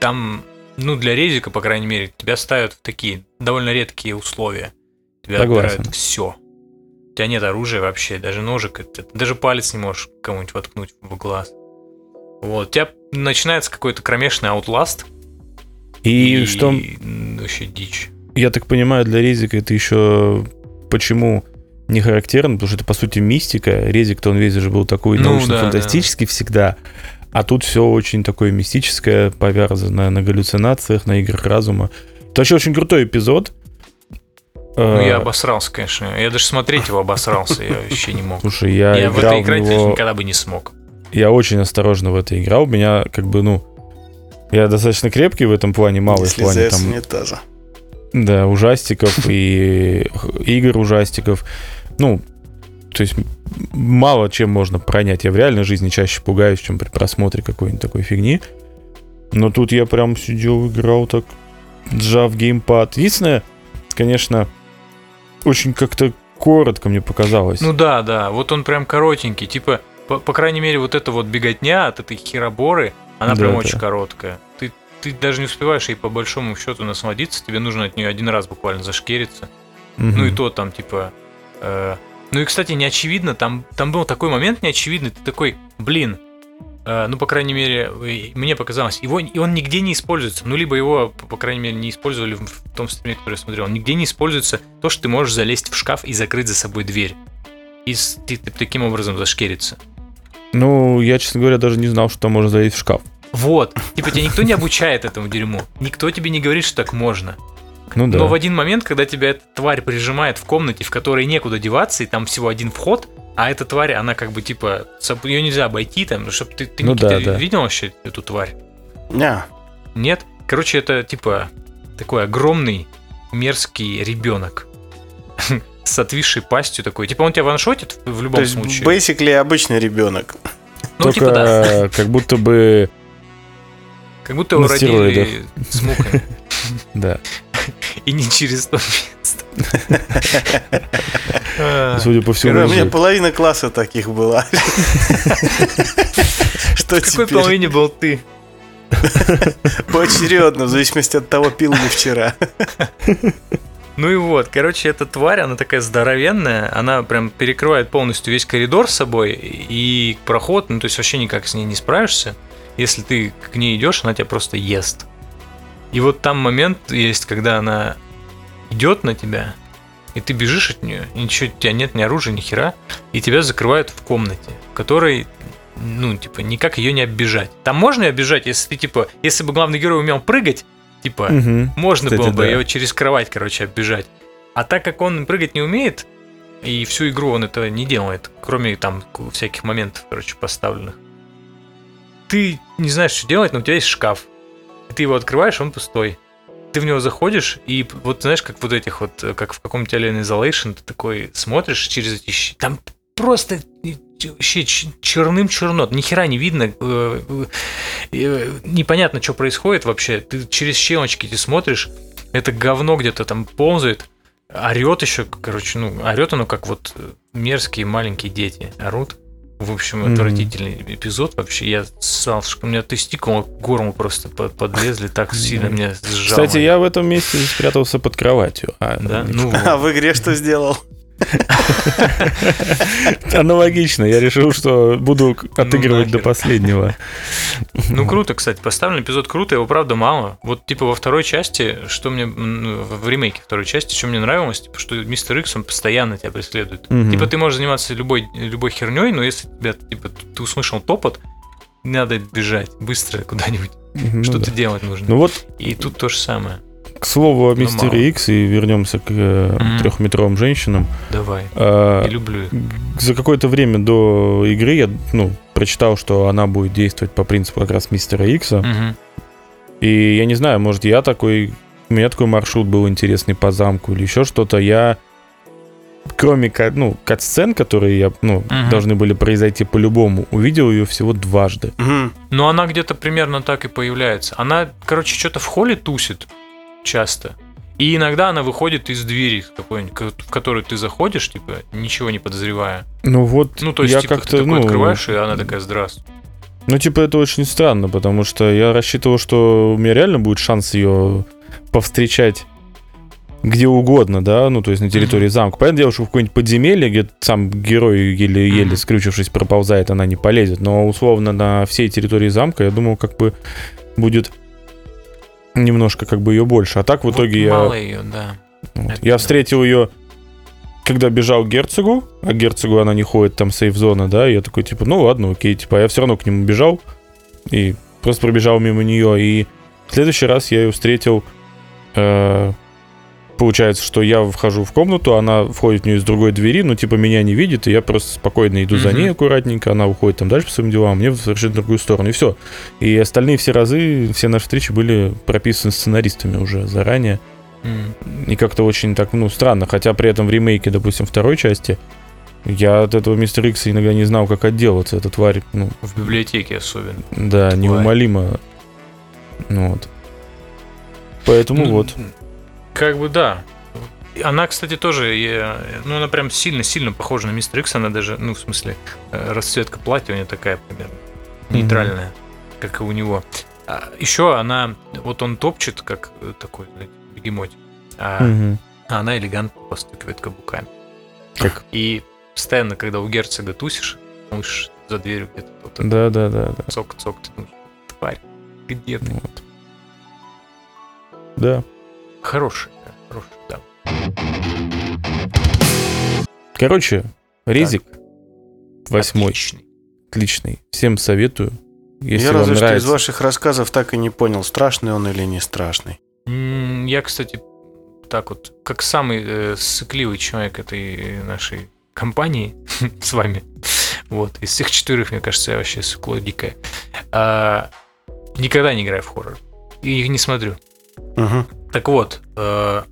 там, ну для резика, по крайней мере, тебя ставят в такие довольно редкие условия. Тебя Согласен. отбирают все. У тебя нет оружия вообще, даже ножик, это- даже палец не можешь кому-нибудь воткнуть в глаз. Вот, у тебя начинается какой-то кромешный outlast. И, что, м, Вообще дичь. я так понимаю, для резика это еще почему не характерно, потому что это, по сути, мистика. Резик-то он весь же был такой Ну, научно-фантастический всегда. А тут все очень такое мистическое, повязано на галлюцинациях, на играх разума. Это вообще очень крутой эпизод. Ну, Э, я обосрался, конечно. Я даже смотреть его обосрался, я вообще не мог. Слушай, я, Я в играл это в играть него- никогда бы не смог. Я очень осторожно в это играл. У меня как бы, ну, я достаточно крепкий в этом плане, малый в Не плане там, унитаза. да, ужастиков и (laughs) игр ужастиков. Ну, то есть мало чем можно пронять. Я в реальной жизни чаще пугаюсь, чем при просмотре какой-нибудь такой фигни. Но тут я прям сидел, играл так, сжав геймпад. Единственное, конечно, очень как-то коротко мне показалось. Ну да, да, вот он прям коротенький. Типа, по, по крайней мере, вот эта вот беготня от этой хероборы, она Да, прям да. очень короткая. Ты, ты даже не успеваешь ей по большому счету насладиться, тебе нужно от нее один раз буквально зашкериться. Мгм. Ну и то там, типа... э, Ну и, кстати, не очевидно, там, там был такой момент неочевидный, ты такой, блин, э, ну, по крайней мере, мне показалось, его, и он нигде не используется. Ну, либо его, по крайней мере, не использовали в том стриме, который я смотрел. Нигде не используется то, что ты можешь залезть в шкаф и закрыть за собой дверь. И ты, ты таким образом зашкериться. Ну, я, честно говоря, даже не знал, что там можно залезть в шкаф. Вот. Типа тебя никто не обучает этому дерьму. Никто тебе не говорит, что так можно. Ну да. Но в один момент, когда тебя эта тварь прижимает в комнате, в которой некуда деваться, и там всего один вход, а эта тварь, она как бы типа, ее нельзя обойти, там, чтобы ты, ты Ну Никита, да, да. видел вообще эту тварь? Не, Нет? Короче, это типа такой огромный мерзкий ребенок (laughs) с отвисшей пастью такой. Типа он тебя ваншотит в любом то есть, случае. basically, обычный ребенок. ну, Только типа да. (laughs) как будто бы, Как будто его родили с мукой. (laughs) да. И не через то место. (laughs) Судя по всему, У меня половина класса таких была. (laughs) Что В какой половине был ты? (laughs) Поочередно, в зависимости от того, пил ли вчера. Ну и вот, короче, эта тварь, она такая здоровенная, она прям перекрывает полностью весь коридор с собой и проход, ну то есть вообще никак с ней не справишься. Если ты к ней идешь, она тебя просто ест. И вот там момент есть, когда она идет на тебя, и ты бежишь от нее, и ничего, у тебя нет ни оружия, ни хера, и тебя закрывают в комнате, в которой ну, типа, никак ее не оббежать. Там можно ее оббежать, если ты, типа, если бы главный герой умел прыгать, типа, Мгм. можно Кстати, было бы да. ее через кровать, короче, оббежать. А так как он прыгать не умеет, и всю игру он это не делает, кроме там всяких моментов, короче, поставленных, ты не знаешь, что делать, но у тебя есть шкаф. Ты его открываешь, он пустой. Ты в него заходишь, и вот знаешь, как вот этих вот, э, как в каком-то Alien Isolation, ты такой смотришь через эти щи- Там просто вообще ч- черным черно, ни хера не видно, э, э, э, непонятно, что происходит вообще. Ты через щелочки эти смотришь, это говно где-то там ползает, орет еще, короче, ну, орет оно как вот э, мерзкие маленькие дети орут. В общем, Мгм. отвратительный эпизод вообще. Я что у меня тестикулы к горлу просто под- подлезли, так сильно меня сжало. Кстати, я в этом месте спрятался под кроватью. А, Да, ну, ну, (laughs) А в игре что сделал? (laughs) Аналогично. Я решил, что буду отыгрывать нахер. до последнего. Ну, круто, кстати, поставлен эпизод круто, его правда мало. Вот, типа, во второй части, что мне, м, в ремейке второй части, что мне нравилось, типа, что Мистер Икс, он постоянно тебя преследует. Типа, ты можешь заниматься любой, любой херней, но если тебя, типа, ты услышал топот, надо бежать быстро куда-нибудь. Ну Что-то да. делать нужно. Ну вот, И тут то же самое. К слову о Ну, Мистере. Икс и вернемся к э, Мгм. трехметровым женщинам. Давай. А, Я люблю их. За какое-то время до игры я ну, прочитал, что она будет действовать по принципу как раз Мистера Икса. Мгм. И я не знаю, может, я такой... У меня такой маршрут был интересный по замку или еще что-то. Я кроме ну, кат-сцен, которые я, ну, Мгм. должны были произойти по-любому, увидел ее всего дважды. Мгм. Но она где-то примерно так и появляется. Она, короче, что-то в холле тусит часто. И иногда она выходит из двери какой-нибудь, ко- в которую ты заходишь, типа, ничего не подозревая. Ну вот, Ну, то есть, я типа, как-то, ты такой ну, открываешь, и она такая, здравствуй. ну, типа, это очень странно, потому что я рассчитывал, что у меня реально будет шанс ее повстречать где угодно, да, ну, то есть на территории замка. Понятное дело, что в какое-нибудь подземелье, где сам герой еле-еле Мгм. скрючившись проползает, она не полезет. Но, условно, на всей территории замка, я думал, как бы будет немножко как бы ее больше. А так в Вот итоге я... Мало ее, да. Вот. Это Я да. встретил ее, когда бежал к герцогу, а к герцогу она не ходит, там сейф-зона, да, и я такой, типа, ну ладно, окей, типа, я все равно к нему бежал, и просто пробежал мимо нее, и в следующий раз я ее встретил, э, получается, что я вхожу в комнату, она входит в нее из другой двери, но, типа, меня не видит, и я просто спокойно иду за ней аккуратненько, она уходит там дальше по своим делам, а мне в совершенно другую сторону, и все. И остальные все разы, все наши встречи были прописаны сценаристами уже заранее, и как-то очень так, ну, странно. Хотя при этом в ремейке, допустим, второй части, я от этого Мистера Икса иногда не знал, как отделаться. Эта тварь, ну, В библиотеке особенно. да, неумолимо. Ну, вот. Поэтому Ну, вот. Как бы да. Она, кстати, тоже, ну, она прям сильно-сильно похожа на Мистер Икс. Она даже, ну, в смысле, э, расцветка платья у нее такая примерно нейтральная, как и у него. еще она, вот он топчет, как э, такой, знаете, бегемотик, а, а она элегантно постукивает каблуками. Как? И постоянно, когда у герцога тусишь, слышишь за дверью где-то кто-то Да, да, да, да. цок-цок, ты думаешь, тварь, где ты? Вот. Да. Хороший, да, хороший, да. Короче, резик восьмой, Отличный. отличный. Всем советую. Если Я вам разве что нравится. из ваших рассказов так и не понял, страшный он или не страшный. Я, кстати, так вот, как самый э, сыкливый человек этой нашей компании (laughs) с вами, вот, из всех четверых, мне кажется, я вообще сыкло дикое, а, никогда не играю в хоррор. И их не смотрю. Мгм. Так вот, э,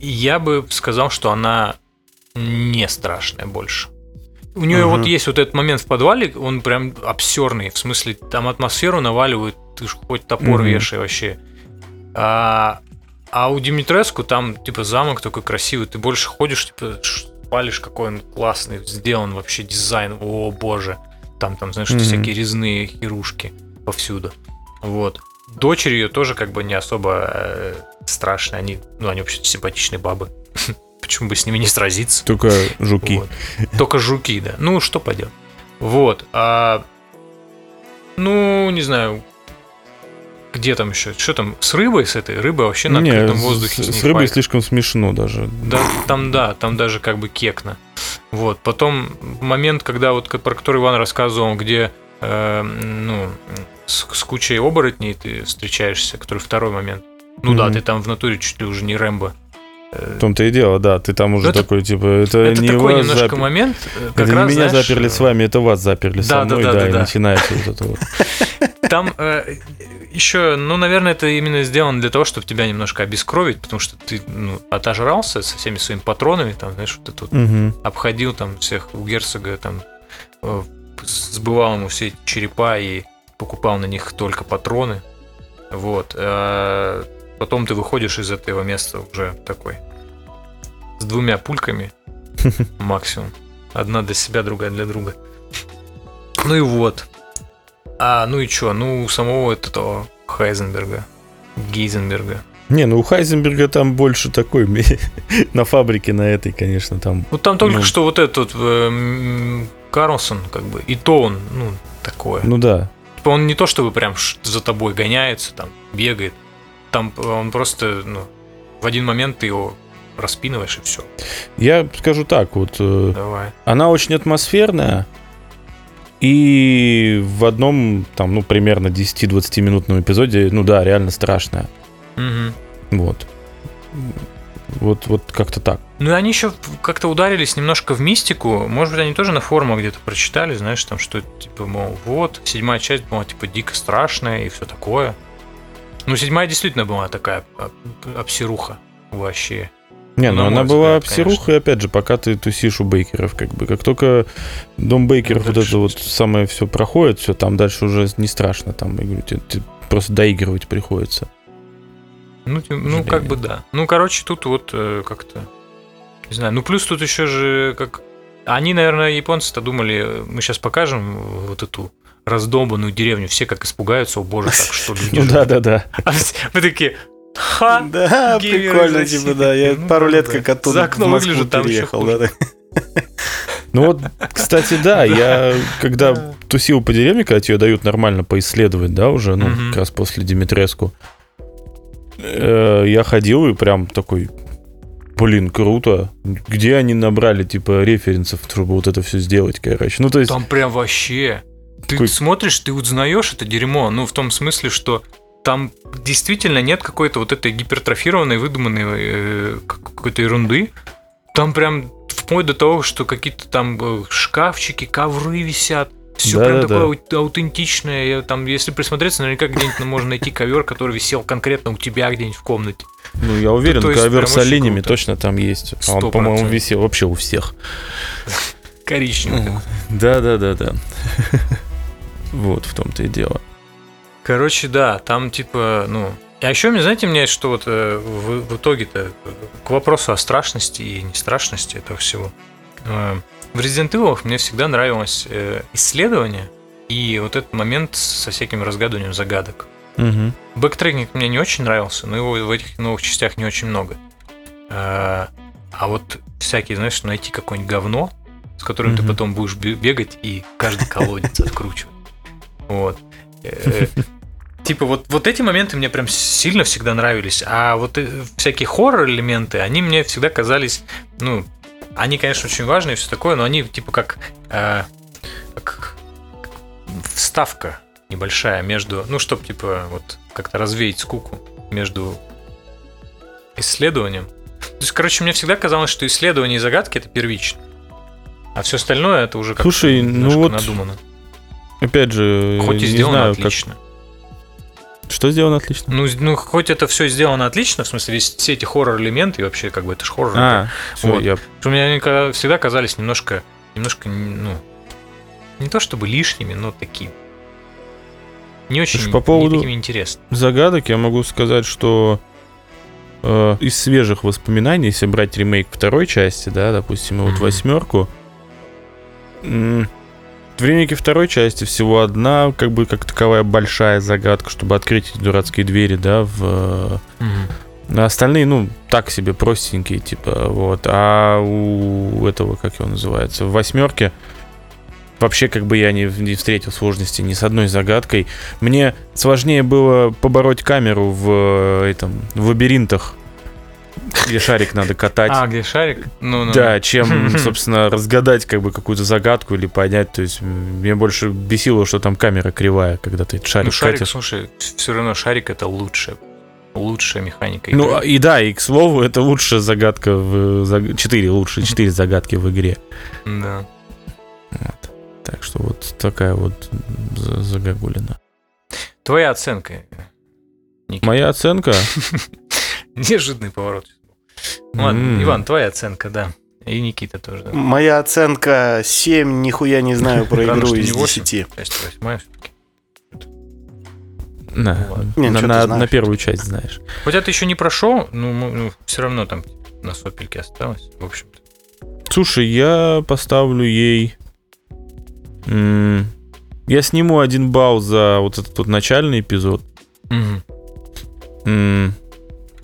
я бы сказал, что она не страшная больше. У нее Мгм. вот есть вот этот момент в подвале, он прям обсерный, в смысле, там атмосферу наваливают, ты ж хоть топор Мгм. вешай вообще. А, а у Димитреску там, типа, замок такой красивый, ты больше ходишь, типа, палишь, какой он классный, сделан вообще дизайн, о боже. Там, там, знаешь, Мгм. всякие резные херушки повсюду. Вот. Дочери ее тоже как бы не особо э, страшные. Они, ну, они вообще симпатичные бабы. (laughs) Почему бы с ними не сразиться? Только жуки. Вот. Только жуки, да. Ну, что поделать. Вот. А, ну, не знаю. где там еще? Что там? С рыбой с этой? Рыба вообще на открытом с- воздухе. С, ней рыбой файт. слишком смешно даже. Да, там да, там даже как бы кекно. Вот. Потом момент, когда вот про который Иван рассказывал, где э, ну, с, с кучей оборотней ты встречаешься, который второй момент. Ну да, Мгм. ты там в натуре чуть ли уже не Рэмбо. В том-то и дело, да, ты там уже Ну, это- такой, типа, это, Это не такой вас немножко запер- момент, э, как это раз, не меня знаешь, заперли с вами, это вас заперли со Да, да, мной, да, да, да, и да. начинается вот это вот. (laughs) Там э, еще, ну, наверное, это именно сделано для того, чтобы тебя немножко обескровить, потому что ты ну, отожрался со всеми своими патронами, там, знаешь, вот это вот Мгм. обходил там всех у герцога, там, э, сбывал ему все эти черепа и покупал на них только патроны. Вот. э, Потом ты выходишь из этого места уже такой с двумя пульками (laughs) максимум. Одна для себя, другая для друга. Ну и вот. А, ну и чё? Ну, у самого этого Хайзенберга, Гейзенберга. Не, ну у Хайзенберга там больше такой, (laughs) на фабрике на этой, конечно, там. Ну там только Ну. что вот этот э, Карлсон, как бы, и то он, ну, такое. Ну да. Типа он не то чтобы прям за тобой гоняется, там, бегает. Там он просто, ну, в один момент ты его распинываешь и все. Я скажу так, вот э, Давай. она очень атмосферная, и в одном, там, ну, примерно 10-20 минутном эпизоде, ну да, реально страшная. Мгм. Вот. Вот, вот как-то так. Ну они еще как-то ударились немножко в мистику. Может быть, они тоже на форумах где-то прочитали, знаешь, там, что типа, мол, вот, седьмая часть была типа дико страшная и все такое. Ну, седьмая действительно была такая об- обсируха вообще. Не, Ну, на она была взгляд, обсеруха, и опять же, пока ты тусишь у бейкеров, как бы. Как только дом бейкеров Ну, вот это вот самое все проходит, все, там дальше уже не страшно, там, я говорю, тебе- тебе просто доигрывать приходится. Ну, ну как бы да. Ну, короче, тут вот э, как-то... Не знаю. Ну, плюс тут еще же как... Они, наверное, японцы-то думали, мы сейчас покажем вот эту раздолбанную деревню, все как испугаются, о боже, так что люди Ну (laughs) живут». да, да, да. А вы такие, ха, Да, прикольно, типа, да. Я Ну, пару лет как оттуда За окном выгляжу, там переехал. да. (laughs) Ну вот, кстати, да, я когда тусил по деревне, когда тебе дают нормально поисследовать, да, уже, ну, как раз после Димитреску, э, я ходил и прям такой, блин, круто. Где они набрали, типа, референсов, чтобы вот это все сделать, короче. Ну, то есть, Там прям вообще. Ты Такой- смотришь, ты узнаешь это дерьмо. Ну, в том смысле, что там действительно нет какой-то вот этой гипертрофированной, выдуманной э, как- какой-то ерунды. Там прям вплоть до того, что какие-то там э, шкафчики, ковры висят. Все прям Да-да-да. такое ау- аутентичное. Там, если присмотреться, наверняка где-нибудь можно найти ковер, который висел конкретно у тебя где-нибудь в комнате. ну, я уверен, есть ковер с оленями точно там есть. А он, по-моему, висел вообще у всех. Коричневый. Да, да, да, да. Вот, в том-то и дело. Короче, да, там типа, ну... А еще, мне, знаете, мне что вот э, в, в итоге-то э, к вопросу о страшности и нестрашности этого всего. Э, В Resident Evil мне всегда нравилось э, исследование и вот этот момент со всяким разгадыванием загадок. Мгм. Backtracking мне не очень нравился, но его в этих новых частях не очень много. Э, А вот всякие, знаешь, найти какое-нибудь говно, с которым ты Мгм. потом будешь бе- бегать и каждый колодец откручивать. Вот. Э, Типа вот, вот эти моменты мне прям сильно всегда нравились, а вот э, всякие хоррор-элементы, они мне всегда казались, ну, они, конечно, очень важные и все такое, но они типа как, э, как вставка небольшая между, ну, чтобы типа вот как-то развеять скуку между исследованием. То есть, короче, мне всегда казалось, что исследование и загадки это первично. А все остальное это уже как Слушай, ну вот надумано. Опять же, Хоть и не сделано знаю, как... Что сделано отлично? Ну, ну, хоть это все сделано отлично, в смысле, весь, все эти хоррор-элементы, и вообще, как бы, это же хоррор. А, всё, Вот. я Что мне они всегда казались немножко, немножко, ну, не то чтобы лишними, но такими. Не очень, Слушай, по не поводу- такими интересными. загадок я могу сказать, что э, из свежих воспоминаний, если брать ремейк второй части, да, допустим, и вот Мгм. восьмерку, м, в ремейке второй части всего одна, как бы как таковая большая загадка, чтобы открыть эти дурацкие двери, да, в а остальные, ну, так себе простенькие, типа, вот. А у этого, как его называется, в восьмерке вообще как бы я не, не встретил сложности ни с одной загадкой. Мне сложнее было побороть камеру в этом в лабиринтах, где шарик надо катать. А, где шарик? Ну, ну. Да, чем, (laughs) собственно, разгадать как бы какую-то загадку или понять. То есть мне больше бесило, что там камера кривая, когда ты шарик, Ну, шарик, катишь. слушай, все равно шарик это лучше. Лучшая механика. Ну, игры. а- и да, и к слову, это лучшая загадка в... Четыре лучшие, (laughs) четыре загадки в игре. да. Вот. Так что вот такая вот за- загогулина. Твоя оценка. Никита. Моя оценка... (laughs) (laughs) Неожиданный поворот. Ладно. Иван, твоя оценка, да. И Никита тоже, да. Моя оценка 7, нихуя не знаю про игру из не восемь. 10. Часть восьмая всё-таки. На, Ну. Не, ну на, на- на первую часть знаешь. Хотя ты еще не прошел, ну, все равно там на сопельке осталось, в общем-то. Слушай, я поставлю ей... Я сниму один балл за вот этот вот начальный эпизод. Мгм.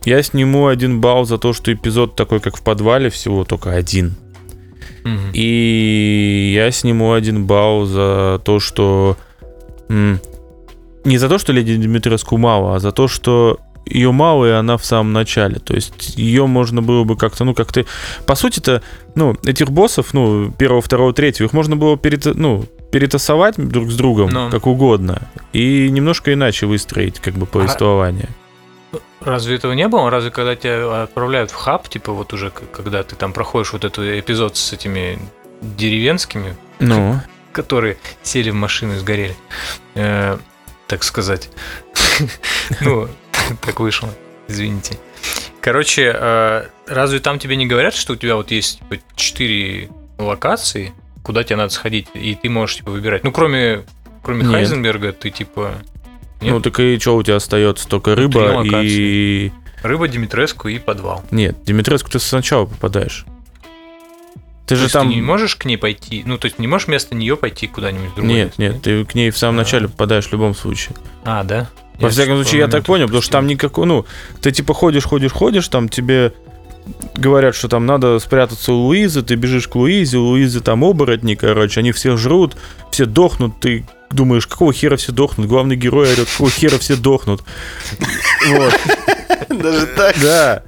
Я сниму один балл за то, что эпизод такой, как в подвале, всего только один. Мгм. И я сниму один балл за то, что... Не за то, что Леди Димитреску мало, а за то, что ее мало, и она в самом начале. То есть ее можно было бы как-то, ну, как-то... По сути-то, ну, этих боссов, ну, первого, второго, третьего, их можно было перета- ну, перетасовать друг с другом, Ну. как угодно, и немножко иначе выстроить, как бы, повествование. Разве этого не было? Разве когда тебя отправляют в хаб, типа вот уже когда ты там проходишь вот этот эпизод с этими деревенскими, Ну, которые сели в машину и сгорели, э, так сказать. (laughs) Ну, так вышло, извините. Короче, э, разве там тебе не говорят, что у тебя вот есть типа, четыре локации, куда тебе надо сходить, и ты можешь типа выбирать? Ну, кроме, кроме Нет. Хайзенберга, ты типа Нет? ну так и что у тебя остается? Только рыба Три и... рыба, Димитреску и подвал. Нет, Димитреску ты сначала попадаешь. Ты То же там... ты не можешь к ней пойти, ну, то есть не можешь вместо нее пойти куда-нибудь другое Нет, место, нет, ты к ней в самом А. начале попадаешь в любом случае. А, да? Во всяком случае, я так понял, потому что там никакой, ну, ты типа ходишь, ходишь, ходишь, там тебе говорят, что там надо спрятаться у Луизы, ты бежишь к Луизе, у Луизы там оборотни, короче, они всех жрут, все дохнут, ты думаешь, какого хера все дохнут, главный герой орет, какого хера все дохнут. Вот. Даже так? Да.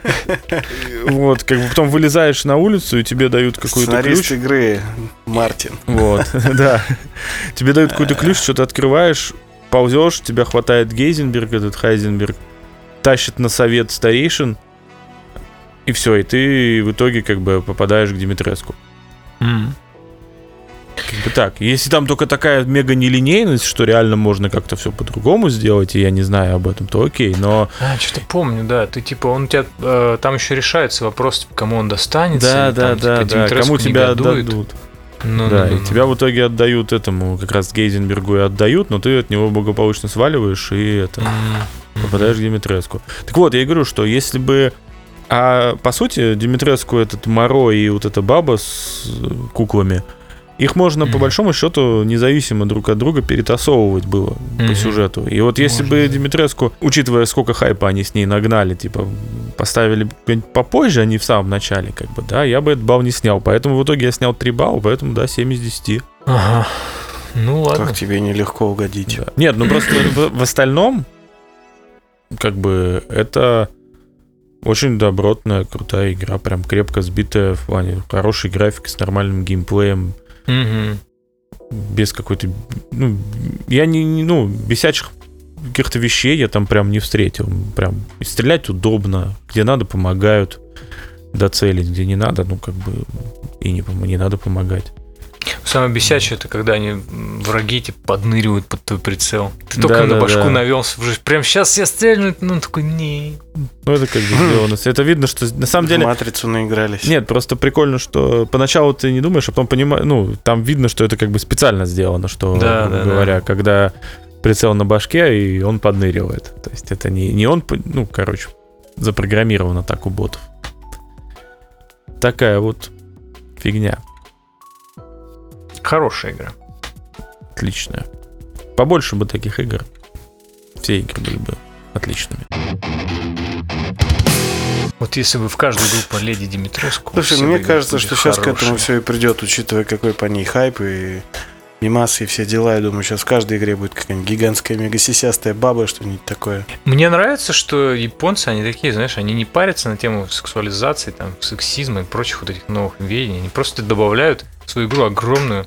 Вот, как бы потом вылезаешь на улицу, и тебе дают какой-то Сценарист ключ. игры Мартин. Вот, (laughs) да. Тебе дают какой-то ключ, что-то открываешь, ползешь, тебя хватает Гейзенберг, этот Хайзенберг, тащит на совет старейшин, и все, и ты в итоге как бы попадаешь к Димитреску. Как бы так. Если там только такая мега нелинейность, что реально можно как-то все по-другому сделать, и я не знаю об этом, то окей, но... А, что-то помню, да. Ты типа, он у тебя э, там еще решается вопрос, типа, кому он достанется. Да, да, там, да, типа, да, кому тебя негодует. отдадут. Ну, да, ну, и ну, тебя ну. в итоге отдают этому, как раз Гейзенбергу и отдают, но ты от него благополучно сваливаешь, и это... М, попадаешь к Димитреску. Так вот, я и говорю, что если бы... А по сути, Димитреску этот Моро и вот эта баба с э, куклами, их можно по Мгм. большому счету независимо друг от друга перетасовывать было по Мгм. сюжету. И вот если Можно, бы. Димитреску, учитывая, сколько хайпа они с ней нагнали, типа, поставили попозже, а не в самом начале, как бы, да, я бы этот балл не снял. Поэтому в итоге я снял 3 балла, поэтому, да, 7 из 10. Ага. Ну ладно. Как тебе нелегко угодить? Да. Нет, ну просто в, в остальном, как бы, это очень добротная, крутая игра, прям крепко сбитая в плане хорошей графики с нормальным геймплеем, Мгм. без какой-то, ну, я не, не- ну, бесячих каких-то вещей я там прям не встретил. Прям и стрелять удобно, где надо помогают доцелить, где не надо, ну, как бы, и не, не надо помогать. Самое бесячее, это когда они враги типа подныривают под твой прицел. Ты только Да, на да, башку да. навелся, уже прям сейчас все стрельнут, ну такой, не. Ну, это как бы (laughs) сделано. Это видно, что на самом деле В матрицу наигрались. Нет, просто прикольно, что поначалу ты не думаешь, а потом понимаешь, ну, там видно, что это как бы специально сделано, что, Да, грубо да, говоря, когда прицел на башке, и он подныривает. То есть это не, не он, ну, короче, запрограммировано так у ботов. Такая вот фигня. Хорошая игра. Отличная. Побольше бы таких игр. Все игры были бы отличными. Вот если бы в каждую группу Леди Димитреску. Слушай, мне кажется, что сейчас к этому хорошие. все и придет, учитывая, какой по ней хайп и Мимасы и все дела. Я думаю, сейчас в каждой игре будет какая-нибудь гигантская мегасисястая баба, что-нибудь такое. Мне нравится, что японцы, они такие, знаешь, они не парятся на тему сексуализации, там, сексизма и прочих вот этих новых веяний. Они просто добавляют в свою игру огромную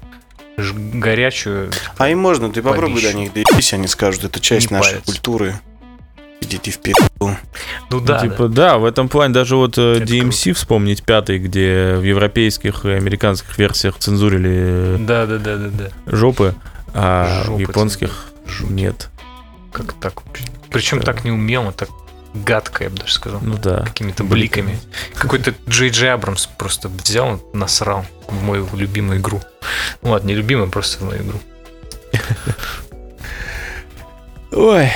горячую... А им можно, ты попробуй до них доебись, они скажут, это часть Не нашей парятся. культуры. Идите вперед. Ну да, типа, да. в этом плане даже вот э, Это DMC вспомнить пятый, где в европейских и американских версиях цензурили да, да, да, да, да. жопы, а в Жопы японских Жуть. нет. Как так вообще? Причем Да. так неумело, так гадко, я бы даже сказал. Ну да. Какими-то бликами. Какой-то Джей Джей Абрамс просто взял насрал в мою любимую игру. Ну ладно, не любимую, просто в мою игру. Ой.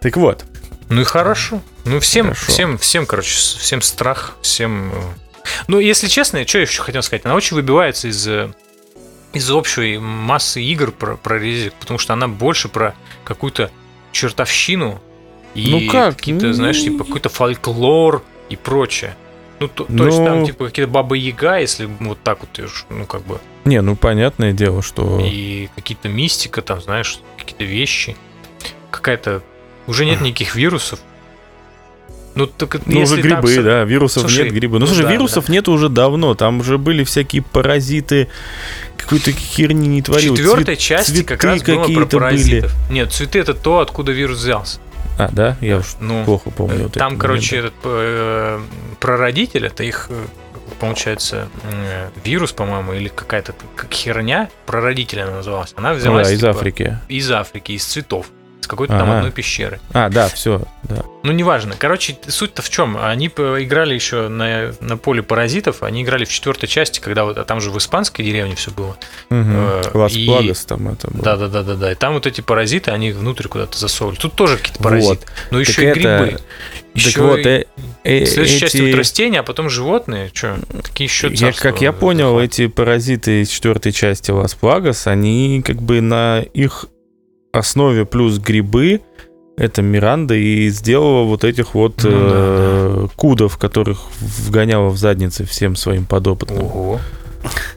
Так вот, Ну и хорошо. Ну всем, Хорошо. всем, всем, короче, всем страх, всем. э. Ну, если честно, что я еще хотел сказать, она очень выбивается из э, из общей массы игр про, про резик, потому что она больше про какую-то чертовщину и Ну как? какие-то, знаешь, типа какой-то фольклор и прочее. Ну, то, то есть Ну- там, типа, какие-то бабы Яга, если вот так вот, ну, как бы, не, ну понятное дело, что... и какие-то мистика, там, знаешь, какие-то вещи. Какая-то... Уже нет никаких вирусов. Ну, так Ну, уже там грибы, с- да, вирусов Слушай, нет, грибы. Ну, ну слушай, да, вирусов нет уже давно, там уже были всякие паразиты, какой-то херни не В творил. четвертой Цвет- части как цветы раз было про какие-то были. паразитов. Нет, цветы это то, откуда вирус взялся. А, да? Я уж Ну, плохо помню. вот там, короче, этот э, прародитель, это их, э, получается, э, вирус, по-моему, или какая-то как херня, прародитель она называлась. Она Ну взялась да, из типа, Африки. из Африки, из цветов. Из какой-то там одной пещеры. А, да, все, да. Ну, неважно. Короче, суть-то в чем? Они играли еще на, на поле паразитов. Они играли в четвертой части, когда вот, а там же в испанской деревне все было. Э, Лас и- Плагас там это было. Да, да, да, да, да. И там вот эти паразиты, они внутрь куда-то засовывали. Тут тоже какие-то паразиты. Но Так еще и это- грибы. Так Еще вот, и- э, э, части эти- вот растения, а потом животные. Че, такие еще я, как я понял, эти паразиты из четвертой части Лас Плагас, они как бы на их основе плюс грибы, это Миранда и сделала вот этих вот Ну э, кудов, которых вгоняла в задницы всем своим подопытным. Ого.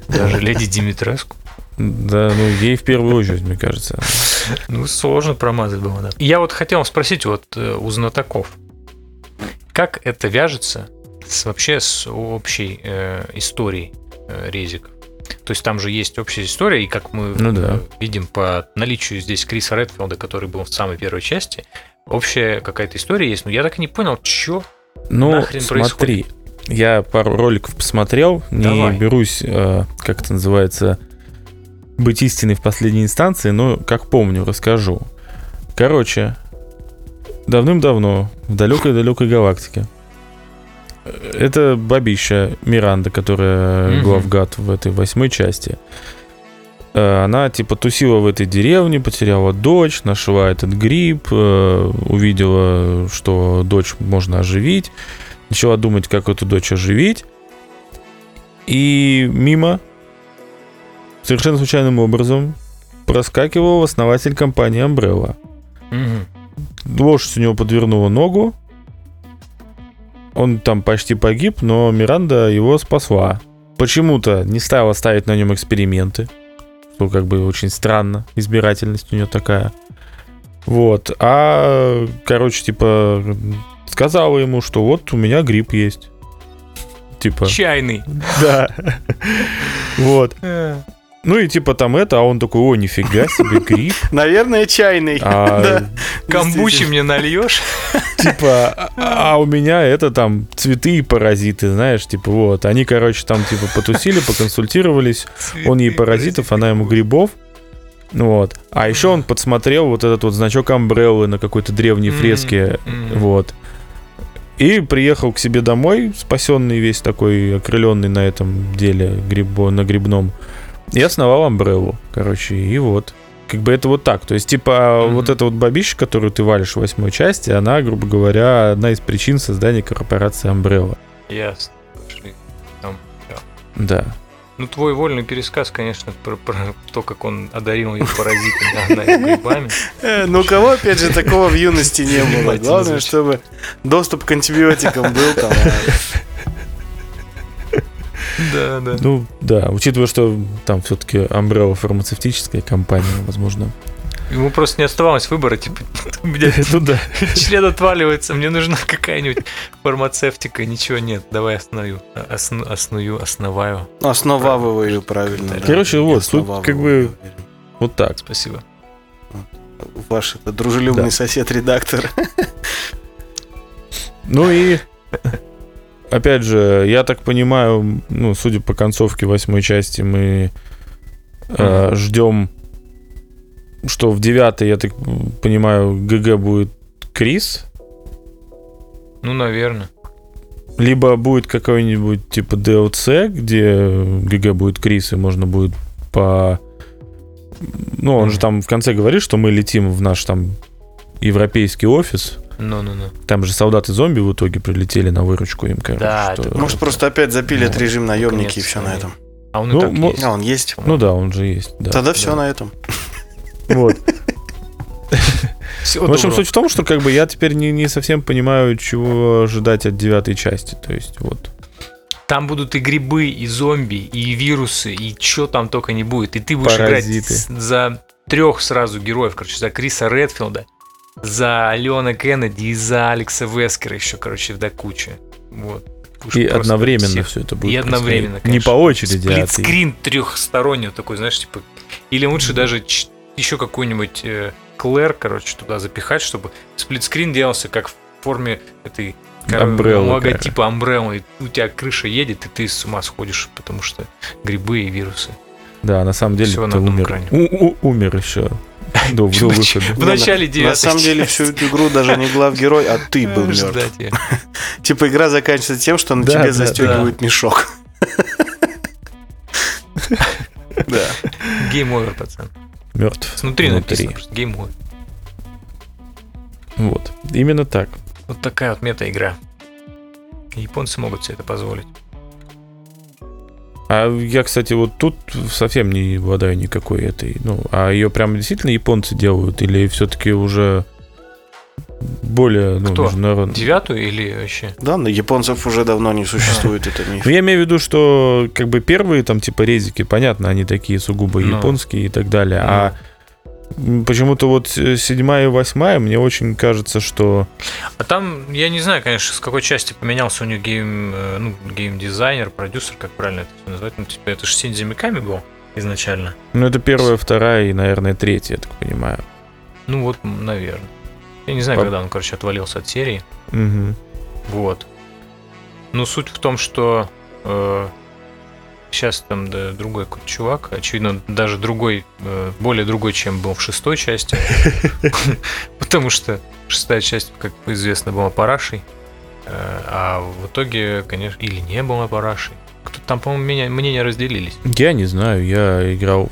Даже леди Димитреску. Да, ну ей в первую очередь, мне кажется. Ну, сложно промазать было, да. Я вот хотел спросить вот э, у знатоков, как это вяжется с, вообще с общей э, историей э, резиков? То есть там же есть общая история, и как мы Ну да. э, видим по наличию здесь Криса Редфилда, который был в самой первой части, общая какая-то история есть, но я так и не понял, что Ну, Нахрен смотри, я пару роликов посмотрел, не Давай. берусь, э, как это называется, быть истиной в последней инстанции, но как помню, расскажу. Короче, давным-давно, в далекой-далекой галактике, э, это бабища Миранда, которая Мгм. главгад в этой восьмой части. Э, Она типа тусила в этой деревне, потеряла дочь, нашла этот гриб, э, увидела, что дочь можно оживить, начала думать, как эту дочь оживить. И мимо, совершенно случайным образом, проскакивал основатель компании Umbrella. Мгм. Лошадь у него подвернула ногу. Он там почти погиб, но Миранда его спасла. Почему-то не стала ставить на нем эксперименты. Что как бы очень странно. Избирательность у нее такая. Вот. А, короче, типа, сказала ему, что вот у меня грипп есть. Типа, чайный. да. (laughs) Вот. Ну и типа там это, а он такой, о, нифига себе, грипп. (laughs) Наверное, чайный. А, (laughs) Да. Камбучи мне нальешь? (laughs) Типа, а, у меня это там цветы и паразиты, знаешь, типа вот. Они, короче, там типа потусили, поконсультировались. Он ей паразитов, она ему грибов. Вот. А еще он подсмотрел вот этот вот значок Амбреллы на какой-то древней фреске. Вот. И приехал к себе домой, спасенный весь такой, окрыленный на этом деле грибо, на грибном. И основал Амбреллу, короче, и вот. Как бы это вот так. То есть, типа, Мгм. вот эта вот бабища, которую ты валишь в восьмой части, она, грубо говоря, одна из причин создания корпорации Umbrella. Ясно. Пошли. Да. Ну, твой вольный пересказ, конечно, про, про то, как он одарил ее паразитами, грибами. Э, Ну, кого, опять же, такого в юности не было. Главное, чтобы доступ к антибиотикам был там. Да, да. Ну, да, учитывая, что там все-таки Umbrella фармацевтическая компания, возможно. Ему просто не оставалось выбора, типа, (laughs) у меня (laughs) Ну да. член отваливается, мне нужна какая-нибудь фармацевтика, ничего нет, давай остановлю, осну, осную, основаю. Основавываю правильно. да. Короче, вот, тут как бы-. Вот так. Спасибо. Ваш это, дружелюбный Да. сосед-редактор. Ну и (laughs) опять же, я так понимаю, ну, судя по концовке восьмой части, мы э, ждем, что в девятой, я так понимаю, ГГ будет Крис, Ну, наверное. либо будет какой-нибудь типа DLC, где ГГ будет Крис, и можно будет по... Ну, он же там в конце говорит, что мы летим в наш там европейский офис. Ну-ну-ну. Там же солдаты-зомби в итоге прилетели на выручку им, короче. Да, что- это Может, просто опять запилят Ну, режим наемники и все на этом. А он Ну, и так мо- есть. А, он есть. Ну да, он же есть, да. Тогда все да. на этом. (laughs) Вот. (laughs) Всего В общем, доброго. суть в том, что как бы я теперь не, не совсем понимаю, чего ожидать от девятой части. То есть вот. Там будут и грибы, и зомби, и вирусы, и что там только не будет. И ты будешь Паразиты. играть за трех сразу героев, короче, за Криса Редфилда, за Леона Кеннеди и за Алекса Вескера еще, короче, до кучи. Вот. Уж И одновременно всех. все это будет. И одновременно, происходить. Не конечно. по очереди, а ты- Сплитскрин трехсторонний такой, знаешь, типа... Или лучше даже ч- еще какую-нибудь э, Клэр, короче, туда запихать, чтобы сплитскрин делался как в форме этой кор- Umbrella, логотипа Umbrella. И у тебя крыша едет, и ты с ума сходишь, потому что грибы и вирусы. Да, на самом деле Всё ты умер. У- у- умер еще до, до выхода. В начале На девятой самом деле всю эту игру даже не главгерой, а ты был мертв. (laughs) Типа игра заканчивается тем, что на тебе застегивают мешок. (laughs) Да. Game over, пацан. Мертв. Снутри Внутри. написано Game over. Вот. Именно так. Вот такая вот мета-игра. Японцы могут себе это позволить. А я, кстати, вот тут совсем не обладаю никакой этой. Ну, а ее прям действительно японцы делают, или все-таки уже более ну, Кто? международно? Девятую или вообще? Да, но японцев уже давно не существует, это миф. Ну, я имею в виду, что как бы первые там типа резики, понятно, они такие сугубо Ну. японские и так далее. А м, почему-то вот э, седьмая и восьмая, мне очень кажется, что... А там, я не знаю, конечно, с какой части поменялся у них гейм, э, ну, гейм-дизайнер, продюсер, как правильно это всё назвать. Ну, типа, это же Синдзи Миками был изначально. Ну, это первая, вторая и, наверное, третья, я так понимаю. Ну, вот, наверное. Я не знаю, По- когда он, короче, отвалился от серии. Мгм. Вот. Ну, суть в том, что сейчас там да, другой какой-то чувак, очевидно, даже другой, э, более другой, чем был в шестой части. (laughs) Потому что шестая часть, как известно, была парашей. Э, А в итоге, конечно, или не была парашей. Кто там, по-моему, меня- мнения разделились. Я не знаю, я играл...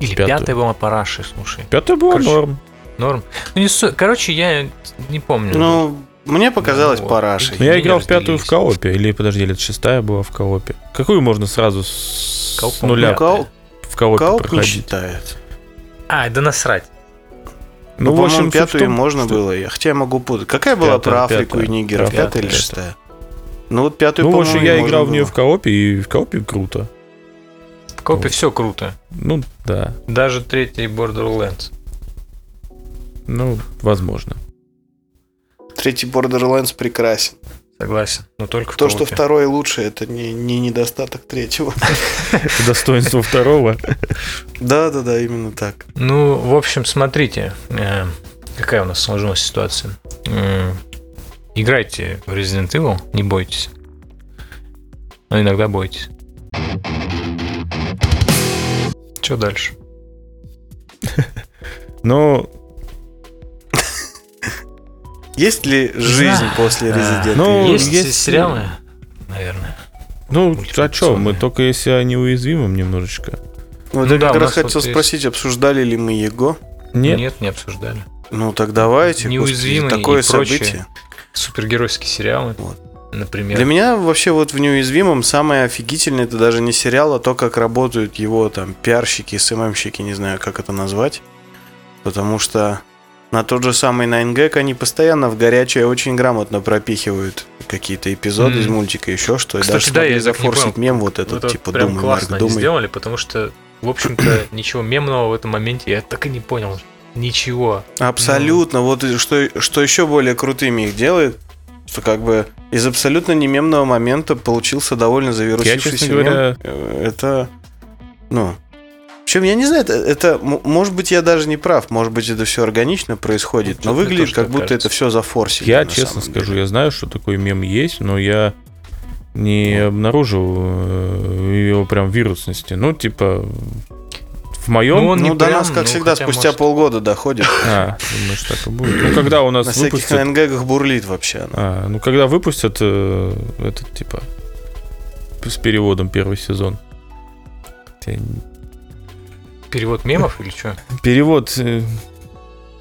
Или Пятую. пятая была парашей, слушай. Пятая была Короче, норм. Норм. Ну, не су- Короче, я не помню. Ну, мне показалось Ну, парашей. Я играл в пятую в коопе, или, подожди, или это шестая была в коопе. Какую можно сразу с Кооп, нуля по-моему, Кооп, в коопе кооп не проходить? считает. А, да насрать. Ну, в суть в пятую том, можно что- было. Я- Хотя я могу путать. Какая была Пятая, про Африку пятая. и Нигеров? Пятая, Пятая или пятая. шестая? Ну, вот пятую, Ну, в общем, я играл в нее было. в коопе, и в коопе круто. В коопе Вот. все круто. Ну, да. Даже третий Borderlands. Ну, возможно. Третий Borderlands прекрасен. Согласен. Но только в То, что второй лучше, это не, не недостаток третьего. (laughs) Это достоинство второго. Да-да-да, именно так. Ну, в общем, смотрите, э, какая у нас сложилась ситуация. Играйте в Resident Evil, не бойтесь. Но иногда бойтесь. Что дальше? (laughs) Но, Есть ли жизнь знаю. после Да. Resident Ну, Evil? есть, есть- сериалы? Наверное. ну, а что, мы только если о неуязвимом немножечко. Вот Ну я да, как раз нас вот хотел есть. спросить, обсуждали ли мы его? Нет? Нет, не обсуждали. Ну так давайте. господи, Неуязвимый такое и событие. Супергеройские сериалы, Вот. например. Для меня вообще вот в неуязвимом самое офигительное это даже не сериал, а то, как работают его там пиарщики, СММщики, не знаю, как это назвать. Потому что На тот же самый 9gag они постоянно в горячее очень грамотно пропихивают какие-то эпизоды Мгм. из мультика, еще что. Кстати, даже да, я зафорсить мем вот этот, Это типа, прям думай, классно Марк, думай. сделали, потому что, в общем-то, (clears throat) ничего мемного в этом моменте я так и не понял. Ничего. Абсолютно. Вот и что, что еще более крутыми их делает, что как бы из абсолютно не мемного момента получился довольно завирусившийся честно говоря- мем. Э, Это, ну... Причем, я не знаю, это, это, может быть, я даже не прав, может быть, это все органично происходит, Ну, но выглядит, тоже как будто кажется. это все зафорсили. Я честно скажу, деле. я знаю, что такой мем есть, но я не обнаружил э, его прям вирусности. Ну, типа, в моем... Ну, он Ну, не до прям, нас, как ну, всегда, спустя может. полгода доходит. (laughs) А, думаешь, так и будет. Ну, когда у нас На всяких выпустят... НГГах бурлит вообще. А, ну, когда выпустят э, этот, типа, с переводом первый сезон. Хотя Перевод мемов или что? Перевод э,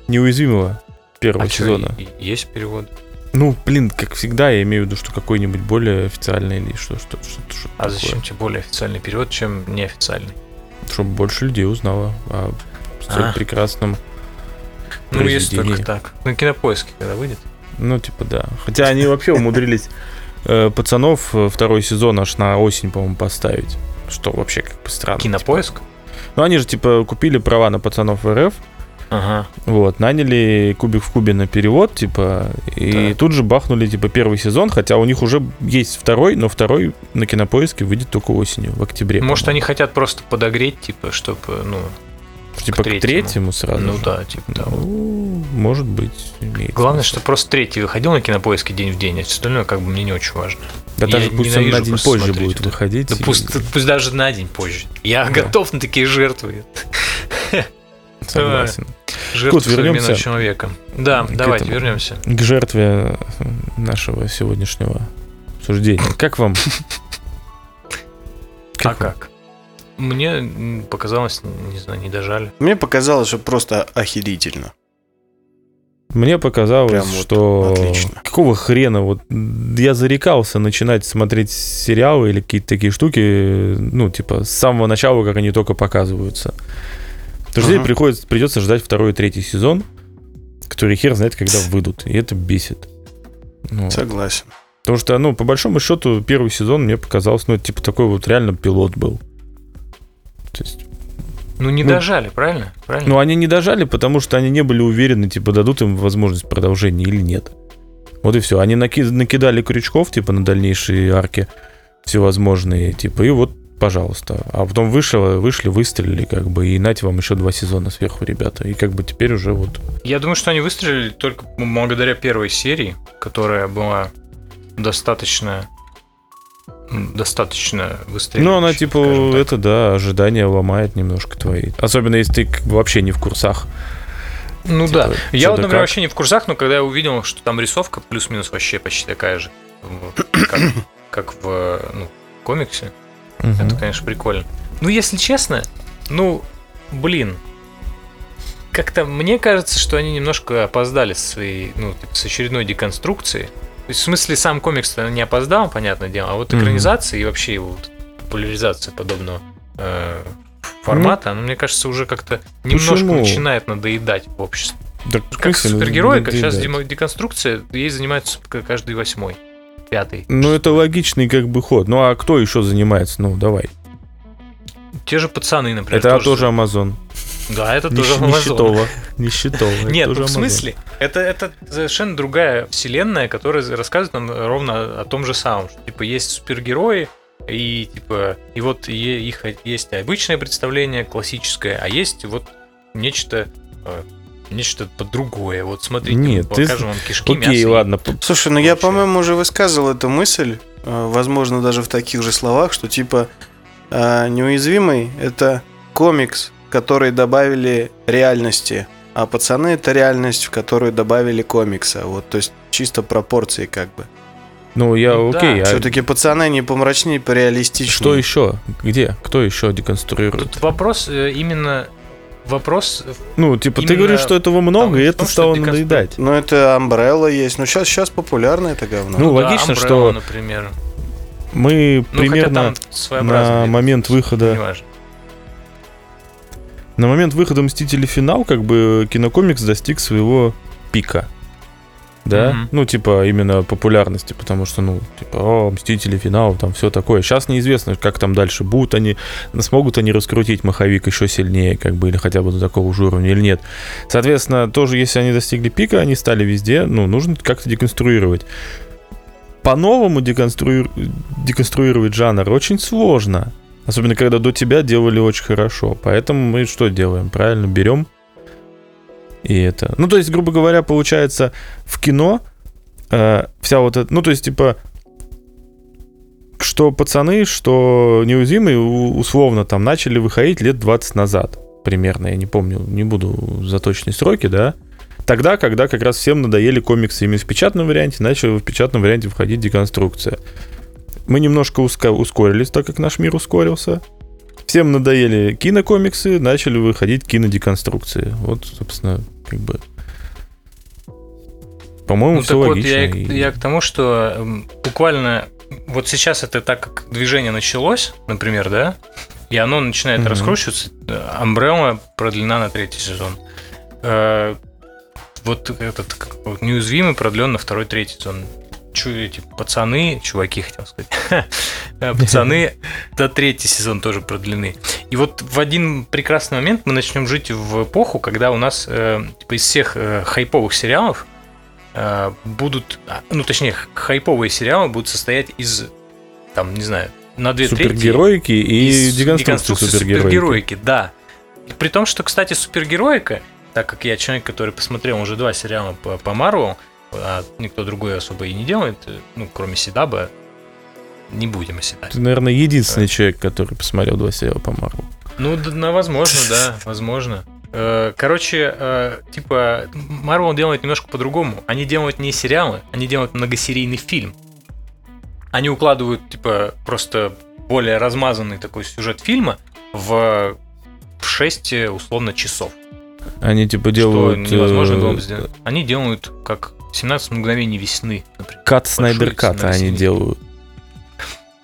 неуязвимого первого А сезона. и есть перевод? Ну, блин, как всегда, я имею в виду, что какой-нибудь более официальный или что, что, что, что А зачем тебе более официальный перевод, чем неофициальный? Чтобы больше людей узнало о столь А. прекрасном Ну, если только так. На кинопоиске, когда выйдет. Ну, типа, да. Хотя они вообще умудрились э, пацанов э, второй сезон аж на осень, по-моему, поставить. Что вообще как бы странно. Кинопоиск? типа. Ну, они же, типа, купили права на пацанов в РФ, Ага. вот, наняли Кубик в Кубе на перевод, типа, и Так. тут же бахнули, типа, первый сезон, хотя у них уже есть второй, но второй на кинопоиске выйдет только осенью, в октябре. Может, они хотят просто подогреть, типа, чтобы, ну, Типа, к к третьему, сразу ну же. да, типа того. Ну, может быть, Главное, смысл. что просто третий выходил на кинопоиске день в день, а остальное как бы мне не очень важно. Да я даже пусть он на день позже будет это. выходить. Да и- пусть, пусть даже на день позже. Я Да. готов на такие жертвы. Согласен. Жертвы Кот, вернемся человека. Да, давайте этому. вернемся. К жертве нашего сегодняшнего обсуждения. Как вам? (laughs) а вам? как? Мне показалось, не знаю, не дожали. Мне показалось, что просто охерительно. Мне показалось, Прям вот что отлично. какого хрена вот я зарекался начинать смотреть сериалы или какие-то такие штуки, ну типа с самого начала, как они только показываются. Потому что Ага. приходится, придется ждать второй и третий сезон, который хер знает, когда выйдут, и это бесит. Ну, Согласен. Потому что, ну, по большому счету, первый сезон мне показалось, ну, типа такой вот реально пилот был. То есть, Ну, не Ну, дожали, правильно? Правильно? ну, они не дожали, потому что они не были уверены, типа, дадут им возможность продолжения или нет. Вот и все. Они наки- накидали крючков, типа, на дальнейшие арки всевозможные, типа, и вот, пожалуйста. А потом вышло, вышли, выстрелили, как бы, и нате вам еще два сезона сверху, ребята. И как бы теперь уже вот... Я думаю, что они выстрелили только благодаря первой серии, которая была достаточно достаточно выстрелила. Ну, она, типа, это, да, ожидания ломает немножко твои. Особенно, если ты вообще не в курсах. Ну типа, да. Я вот, например, как. вообще не в курсах, но когда я увидел, что там рисовка плюс-минус вообще почти такая же, как, (coughs) как в ну, комиксе, Мгм. это, конечно, прикольно. Ну, если честно, ну, блин, как-то мне кажется, что они немножко опоздали с своей, ну, с очередной деконструкцией. То есть, в смысле, сам комикс не опоздал, понятное дело, а вот экранизация и вообще его вот популяризация подобного э, формата, она, мне кажется, уже как-то немножко Почему? начинает надоедать в обществе. Да Как ну, супергероика, сейчас деконструкция, ей занимаются к- каждый восьмой, пятый. Ну, это логичный как бы ход. Ну, а кто еще занимается? Ну, давай. Те же пацаны, например. это тоже Amazon. Да, это Не, тоже не счетово. это Нет, ну в смысле, это, это совершенно другая вселенная, которая рассказывает нам ровно о том же самом. Что, типа, есть супергерои, и типа, и вот е- их есть обычное представление, классическое, а есть вот нечто, э, нечто другое. Вот смотрите, Нет, мы ты- покажем вам кишки, Окей, мясо. и- ладно. Слушай, ну я, по-моему, уже высказывал эту мысль, э, возможно, даже в таких же словах, что типа э, неуязвимый это комикс, который добавили реальности, а пацаны это реальность, в которую добавили комикса. Вот, то есть чисто пропорции как бы. Ну, я Ну да. окей. а Все-таки пацаны не помрачнее, пореалистичнее. Что еще? Где? Кто еще деконструирует? Тут вопрос э, именно вопрос Ну, типа, ты говоришь, что этого много, и это том, стало деконстру- надоедать. Ну, это Umbrella есть. Ну, сейчас, сейчас популярно это говно. Ну, да, логично, Umbrella, что например. мы Ну, примерно на момент выхода. На момент выхода Мстители финал, как бы кинокомикс достиг своего пика. Да, Мгм. ну, типа, именно популярности, потому что, ну, типа, о, Мстители финал, там все такое. Сейчас неизвестно, как там дальше будут они, смогут они раскрутить маховик еще сильнее, как бы, или хотя бы до такого же уровня, или нет. Соответственно, тоже, если они достигли пика, они стали везде, ну, нужно как-то деконструировать. По-новому деконструи- деконструировать жанр очень сложно. Особенно, когда до тебя делали очень хорошо. Поэтому мы что делаем? Правильно, берем и это. Ну, то есть, грубо говоря, получается, в кино э, вся вот эта... Ну, то есть, типа, что пацаны, что неуязвимые, условно, там, начали выходить лет 20 назад. Примерно, я не помню, не буду за точные сроки, да. Тогда, когда как раз всем надоели комиксы именно в печатном варианте, начала в печатном варианте входить деконструкция. Мы немножко уска- ускорились, так как наш мир ускорился. Всем надоели кинокомиксы, начали выходить кинодеконструкции. Вот, собственно, как бы... По-моему, Ну все так вот, логично. я, и я к тому, что буквально вот сейчас это так как движение началось, например, да, и оно начинает Мгм. раскручиваться, Амбрелла продлена на третий сезон. Э, Вот этот вот, неуязвимый продлен на второй, третий сезон. Эти пацаны, чуваки, (laughs) хотел сказать, Э, пацаны до третий сезон тоже продлены. И вот в один прекрасный момент мы начнем жить в эпоху, когда у нас э, типа, из всех э, хайповых сериалов э, будут, а, ну точнее, хайповые сериалы будут состоять из, там, не знаю, на две трети Супергероики и деконструкции супергероики. супергероики, да. При том, что, кстати, супергероика, так как я человек, который посмотрел уже два сериала по, по Марвел, а никто другой особо и не делает, э, ну, кроме Седаба, не будем оседать. Ты, наверное, единственный человек, который посмотрел два сериала по Марвел. Ну, да, ну, возможно, да, (laughs) возможно. Э, Короче, э, типа, Marvel делает немножко по-другому. Они делают не сериалы, они делают многосерийный фильм. Они укладывают, типа, просто более размазанный такой сюжет фильма в 6, условно, часов. Они типа делают... что невозможно э, было бы сделать. Они делают как 17 мгновений весны, например. Кат Снайдер Большой Ката они делают.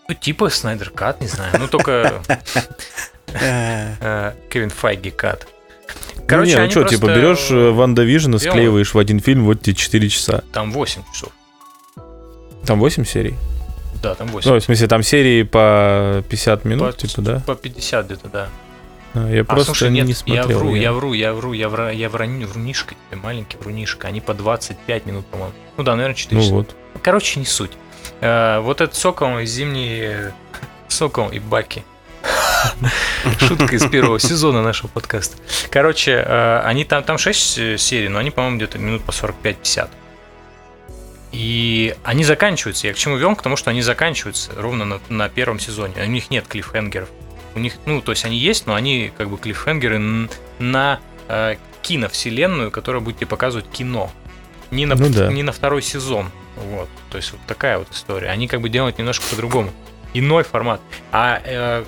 Ну, типа Снайдер Кат, не знаю. Ну, только (laughs) э, Кевин Файги Кат. Короче, ну, не, ну они что, типа берешь э, WandaVision и склеиваешь в один фильм, вот тебе 4 часа. Там 8 часов. Там 8 серий? Да, там 8. Ну, в смысле, там серии по 50 минут, По- типа, да? По 50 где-то, да. А, Я А, просто слушай, не нет, смотрел. я вру, я- я вру, я вру, я вра, я врани- врунишка маленький врунишка. Они по 25 минут, по-моему. Ну да, наверное, 4 Ну часа. вот. Короче, не суть. Э, вот этот Сокол и зимний э, Сокол и Баки. Шутка из первого сезона нашего подкаста. Короче, э, они там, там 6 серий, но они, по-моему, где-то минут по 45-50. И они заканчиваются. Я к чему вел? К тому, что они заканчиваются ровно на, на первом сезоне. У них нет клиффхенгеров. У них, ну, то есть они есть, но они как бы клиффхенгеры н- на э, киновселенную, которая будет тебе показывать кино. Не на, Ну да. не на второй сезон. Вот. То есть вот такая вот история. Они как бы делают немножко по-другому. Иной формат. А э,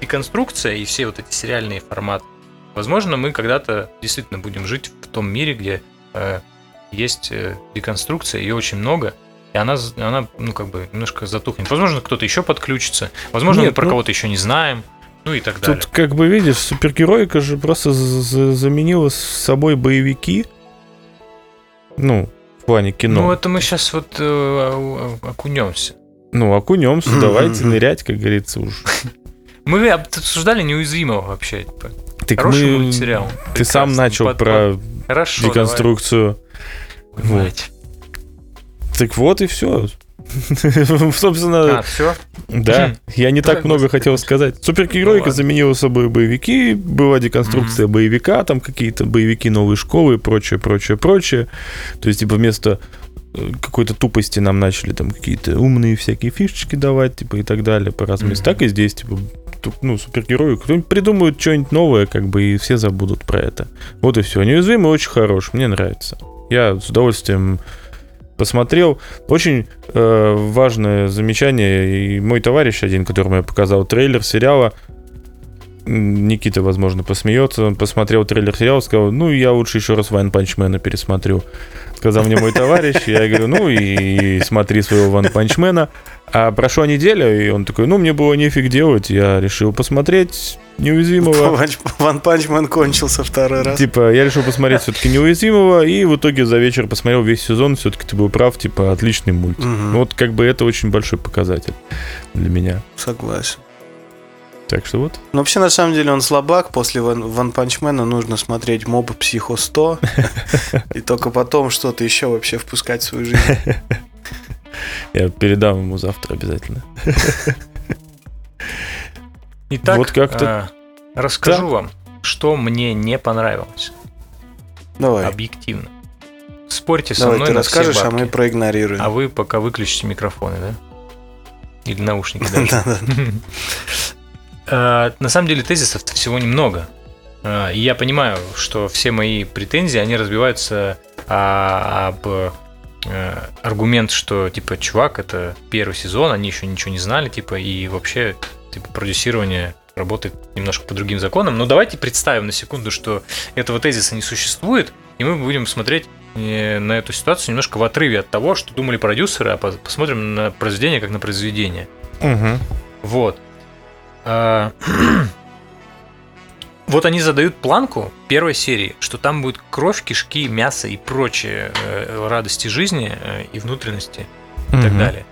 деконструкция и все вот эти сериальные форматы, возможно, мы когда-то действительно будем жить в том мире, где э, есть э, деконструкция, ее очень много, и она, она, ну, как бы, немножко затухнет. Возможно, кто-то еще подключится, возможно, Нет, мы про ну- кого-то еще не знаем, ну и так далее. Тут, как бы, видишь, супергероика же просто заменила с собой боевики. Ну, в плане кино. Ну, это мы сейчас вот э, окунемся. Ну, окунемся, давайте нырять, как говорится, уж. (laughs) Мы обсуждали неуязвимого вообще. типа. Так Хороший мы- будет сериал. Ты сам начал Под- про Хорошо, деконструкцию. давай. Вот. Так вот и все. (laughs) Собственно, А, все? да, я не так много хотел сказать. Супергероика заменила собой боевики, была деконструкция боевика, там какие-то боевики новой школы и прочее, прочее, прочее. То есть, типа, вместо э, какой-то тупости нам начали там какие-то умные всякие фишечки давать, типа, и так далее по разным. Так и здесь, типа, ну, супергерои, кто-нибудь придумают что-нибудь новое, как бы, и все забудут про это. Вот и все. Неуязвимый очень хорош, мне нравится. Я с удовольствием посмотрел. Очень э, важное замечание. И мой товарищ один, которому я показал трейлер сериала, Никита, возможно, посмеется. Он посмотрел трейлер сериала, сказал, ну, я лучше еще раз Ван Панчмена пересмотрю. Сказал мне мой товарищ. Я говорю, ну, и, смотри своего One Punch Man а. А прошла неделя, и он такой, ну, мне было нефиг делать. Я решил посмотреть. Неуязвимого. One Punch Man кончился второй раз. Типа, я решил посмотреть (laughs) все-таки неуязвимого, и в итоге за вечер посмотрел весь сезон. Все-таки ты был прав, типа, отличный мульт. Ну, Вот как бы это очень большой показатель для меня. Согласен. Так что вот. Но вообще, на самом деле, он слабак. После One Punch Man а нужно смотреть Mob Psycho 100. (laughs) И только потом что-то еще вообще впускать в свою жизнь. (laughs) Я передам ему завтра обязательно. Итак, Вот как-то а, расскажу вам, что мне не понравилось. Давай. Объективно. Спорьте со Давай, мной ты на расскажешь, все а бабки. мы проигнорируем. А вы пока выключите микрофоны, да? Или наушники (laughs) даже. (laughs) Э, На самом деле тезисов всего немного. Э, И я понимаю, что все мои претензии, они разбиваются а, об э, аргумент, что типа, чувак, это первый сезон, они еще ничего не знали, типа, и вообще, типа, продюсирование работает немножко по другим законам. Но давайте представим на секунду, что этого тезиса не существует, и мы будем смотреть э, на эту ситуацию немножко в отрыве от того, что думали продюсеры, а по- посмотрим на произведение как на произведение. Вот. А, (clears throat) Вот они задают планку первой серии, что там будет кровь, кишки, мясо и прочие э, радости жизни э, и внутренности и так далее.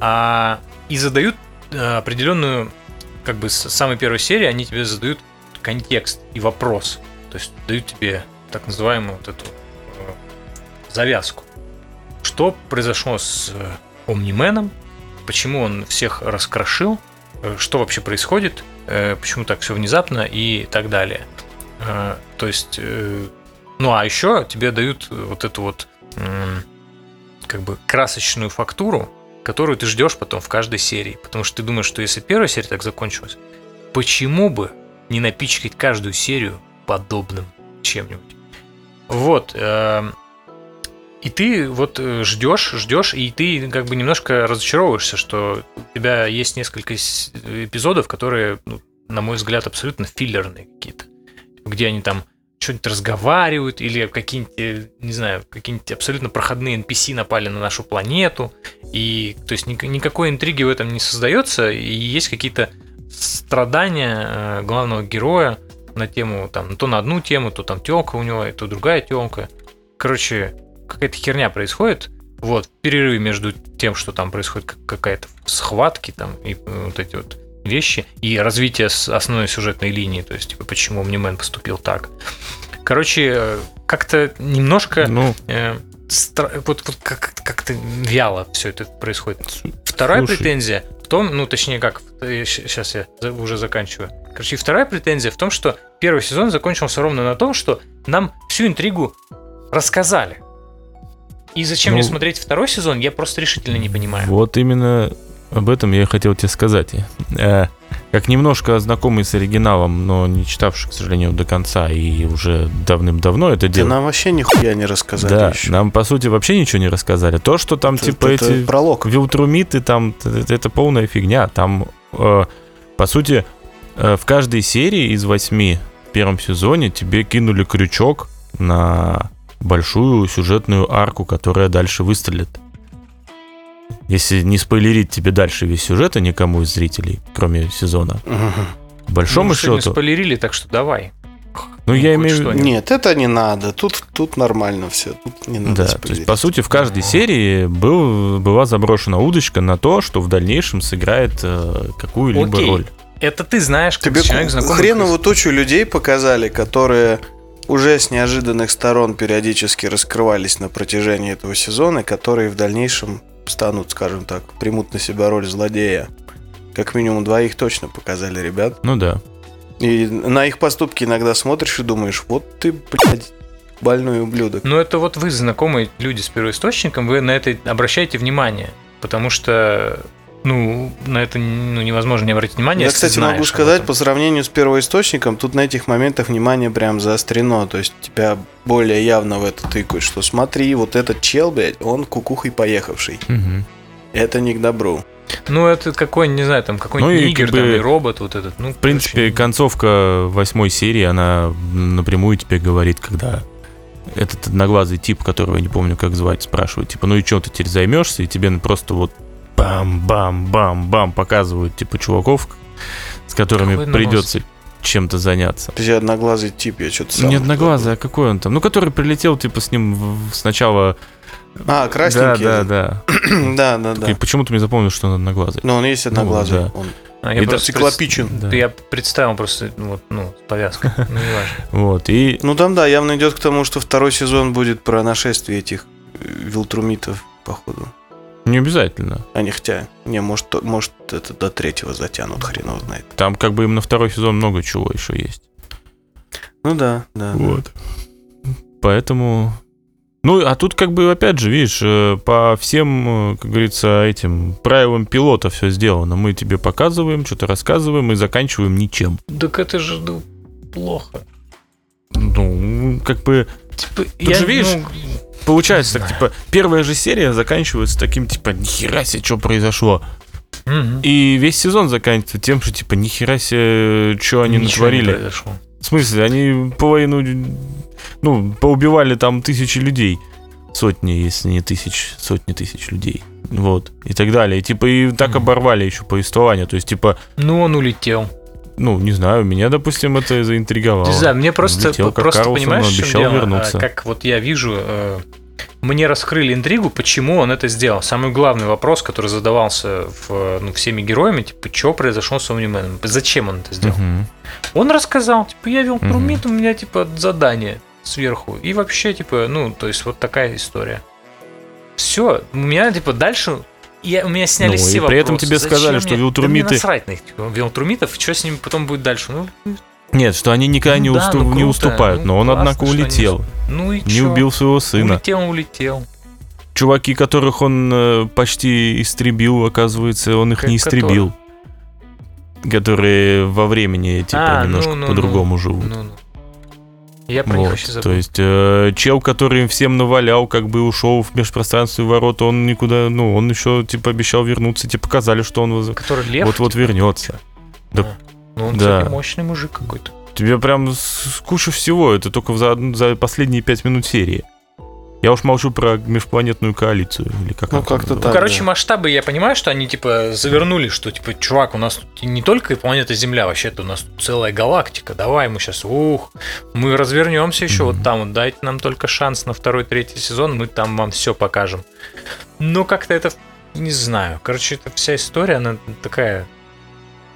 А, и задают определенную, как бы с самой первой серии, они тебе задают контекст и вопрос. То есть дают тебе так называемую вот эту э, завязку. Что произошло с э, Омнименом, почему он всех раскрошил, э, что вообще происходит, э, почему так все внезапно и так далее. Э, То есть, э, ну а еще тебе дают вот эту вот как бы красочную фактуру, которую ты ждешь потом в каждой серии. Потому что ты думаешь, что если первая серия так закончилась, почему бы не напичкать каждую серию подобным чем-нибудь? Вот. эм, И ты вот э, ждешь, ждешь, и ты как бы немножко разочаровываешься, что у тебя есть несколько с- эпизодов, которые, ну, на мой взгляд, абсолютно филлерные какие-то. Где они там что-нибудь разговаривают, или какие-нибудь, э, не знаю, какие-нибудь абсолютно проходные NPC напали на нашу планету. И, то есть, ник- никакой интриги в этом не создается, и есть какие-то страдания э, главного героя на тему, там, то на одну тему, то там телка у него, то другая телка. Короче, какая-то херня происходит. Вот, в перерыве между тем, что там происходит как- какая-то схватки там и э, вот эти вот вещи, и развитие основной сюжетной линии, то есть, типа, почему Omni-Man поступил так. Короче, э, как-то немножко Ну, э, стра- вот, вот как- как-то вяло все это происходит. Вторая Слушай. претензия в том, ну точнее как, сейчас я за- уже заканчиваю. Короче, вторая претензия в том, что первый сезон закончился ровно на том, что нам всю интригу рассказали. И зачем Ну, мне смотреть второй сезон, я просто решительно не понимаю. Вот именно об этом я и хотел тебе сказать. Э, как немножко знакомый с оригиналом, но не читавший, к сожалению, до конца и уже давным-давно это дело. нам вообще нихуя не рассказали Да, еще. нам по сути вообще ничего не рассказали. То, что там Это- типа это эти пролог. вилтрумиты, там это полная фигня. Там, э, по сути, э, в каждой серии из восьми в первом сезоне тебе кинули крючок на большую сюжетную арку, которая дальше выстрелит. Если не спойлерить тебе дальше весь сюжет, а никому из зрителей, кроме сезона. К большому Ну, счету. спойлерили, так что давай. Ну, я хоть имею в виду. Нет, это не надо. Тут, тут нормально все. Тут не надо Да, то есть, по сути, в каждой серии был, была заброшена удочка на то, что в дальнейшем сыграет э, какую-либо Окей. роль. Это ты знаешь, как Тебе человек знакомый. хреновую тучу людей показали, которые уже с неожиданных сторон периодически раскрывались на протяжении этого сезона, которые в дальнейшем станут, скажем так, примут на себя роль злодея. Как минимум двоих точно показали ребят. Ну да. И на их поступки иногда смотришь и думаешь, вот ты, блядь, больной ублюдок. Ну, это вот вы, знакомые люди с первоисточником, вы на это обращаете внимание. Потому что, ну, на это ну, невозможно не обратить внимание. Я, кстати, знаешь могу сказать, по сравнению с первоисточником, тут на этих моментах внимание прям заострено. То есть тебя более явно в это тыкают, что смотри, вот этот чел, блядь, он кукухой поехавший. Мгм. Это не к добру. Ну, это какой, не знаю, там какой-нибудь Ну и нигер как бы, там, или робот вот этот. Ну, В принципе, концовка восьмой серии, она напрямую тебе говорит, когда этот одноглазый тип, которого я не помню, как звать, спрашивает, типа, ну и чем ты теперь займешься? И тебе просто вот бам-бам-бам-бам показывают, типа, чуваков, с которыми Какой придется... чем-то заняться. Подожди, одноглазый тип, я что-то сам... Не одноглазый, а какой он там? Ну, который прилетел, типа, с ним в- сначала... А, красненький. Да, да, да. Да, (clears throat) да, да. И почему-то мне запомнил, что он одноглазый. Но он есть одноглазый. Ну, да. Он А я И просто циклопичен. Да. пред- Я представил просто, ну, вот, ну, с повязкой. (laughs) Ну, не важно. Вот, и... Ну там, да, явно идет к тому, что второй сезон будет про нашествие этих э, вилтрумитов, походу. Не обязательно. А не хотя, не, может, может это до третьего затянут, хрен его знает. Там как бы им на второй сезон много чего еще есть. Ну да, да. да. Поэтому... Ну, а тут как бы, опять же, видишь, э, по всем, э, как говорится, этим правилам пилота все сделано. Мы тебе показываем, что-то рассказываем и заканчиваем ничем. Так это же ну, плохо. Ну, как бы, Типа, Тут же, видишь, ну, получается Не так, типа, первая же серия заканчивается таким, типа, нихера себе, что произошло. мгм. И весь сезон заканчивается тем, что, типа, нихера себе, что они Ничего не натворили. произошло. В смысле, они половину, ну, поубивали там тысячи людей. Сотни, если не тысяч, сотни тысяч людей. Вот. И так далее. И типа и так Мгм. оборвали еще повествование. То есть, типа, Ну, он улетел. Ну, не знаю, меня, допустим, это заинтриговало. Не знаю, мне просто, Летел, как просто Карлсон, понимаешь, обещал дело? вернуться. А, Как вот я вижу, э, мне раскрыли интригу, почему он это сделал. Самый главный вопрос, который задавался в, ну, всеми героями, типа, что произошло с Omni-Man? Зачем он это сделал? Мгм. Он рассказал, типа, я вел Мгм. Трумит, у меня, типа, задание сверху. И вообще, типа, ну, то есть вот такая история. Все, у меня, типа, дальше... Я, у меня снялись Ну, и все при этом вопросы. тебе Зачем сказали, мне- что Да мне Вилтрумиты- насрать на их, типа, Вилтрумитов, что с ними потом будет дальше? Ну, Нет, что они никогда не, ну да, усту- ну не круто, уступают. ну но он, классно, однако, они улетел. уступ- Ну и Не чё? убил своего сына. Улетел, улетел. Чуваки, которых он э, почти истребил, оказывается, он их Как- не истребил. Которые во времени, типа, А, немножко ну, ну, по-другому живут. Ну, ну. Я про них Вот, вообще забыл. то есть э, чел, который им всем навалял, как бы ушел в межпространство и ворота, он никуда, ну, он еще, типа, обещал вернуться, тебе показали, что он воз- Который лев. вот-вот вернется. да. А. Ну, он, Да. мощный мужик какой-то. Тебе прям куча всего, это только за, за последние пять минут серии. Я уж молчу про межпланетную коалицию, или как Ну, как-то Ну, Так, короче, да. масштабы, я понимаю, что они, типа, завернули, что, типа, чувак, у нас тут не только планета Земля, вообще-то у нас тут целая галактика, давай мы сейчас, ух, мы развернемся еще Мгм. вот там, вот дайте нам только шанс на второй, третий сезон, мы там вам все покажем. Но как-то это, не знаю, короче, эта вся история, она такая,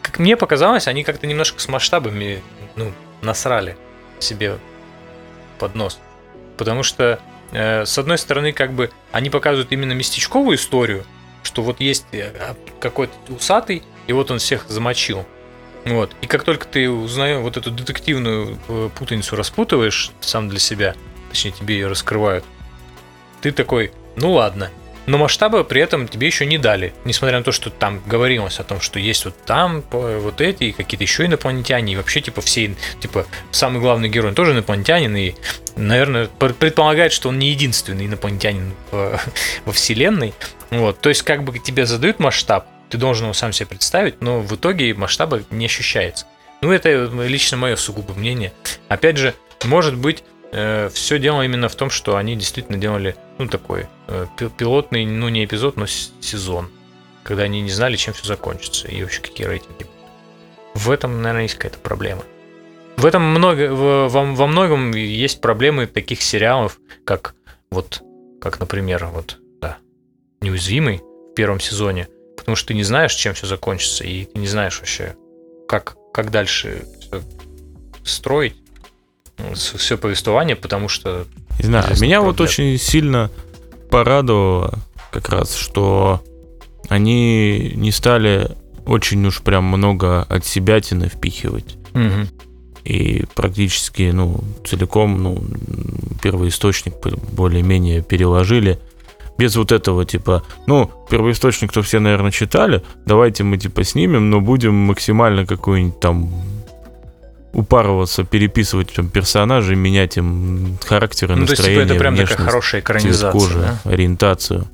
как мне показалось, они как-то немножко с масштабами, ну, насрали себе под нос. Потому что, с одной стороны, как бы они показывают именно местечковую историю, что вот есть э, а, какой-то усатый, и вот он всех замочил. Вот. И как только ты узнаешь вот эту детективную э, путаницу распутываешь сам для себя, точнее тебе ее раскрывают, ты такой, ну ладно. Но масштаба при этом тебе еще не дали. Несмотря на то, что там говорилось о том, что есть вот там вот эти, и какие-то еще инопланетяне, и вообще, типа, все, типа, самый главный герой тоже инопланетянин, и, наверное, пр- предполагает, что он не единственный инопланетянин в- во Вселенной. Вот, то есть, как бы тебе задают масштаб, ты должен его сам себе представить, но в итоге масштаба не ощущается. Ну, это лично мое сугубо мнение. Опять же, может быть, все дело именно в том, что они действительно делали, ну, такой э, пи- пилотный, ну, не эпизод, но сезон, когда они не знали, чем все закончится и вообще какие рейтинги. В этом, наверное, есть какая-то проблема. В этом много, во, во многом есть проблемы таких сериалов, как вот, как, например, вот, да, неуязвимый в первом сезоне, потому что ты не знаешь, чем все закончится, и ты не знаешь вообще, как, как дальше всё строить все повествование, потому что Не знаю, меня вот очень сильно порадовало как раз, что они не стали очень уж прям много от себятины впихивать. И практически, ну, целиком, ну, первоисточник более-менее переложили. Без вот этого, типа, ну, первоисточник-то все, наверное, читали, давайте мы, типа, снимем, но будем максимально какой-нибудь там упарываться, переписывать там персонажей, менять им характеры, ну, то есть, типа, настроение, это прям такая внешность, хорошая цвет экранизация. кожи, да? ориентацию.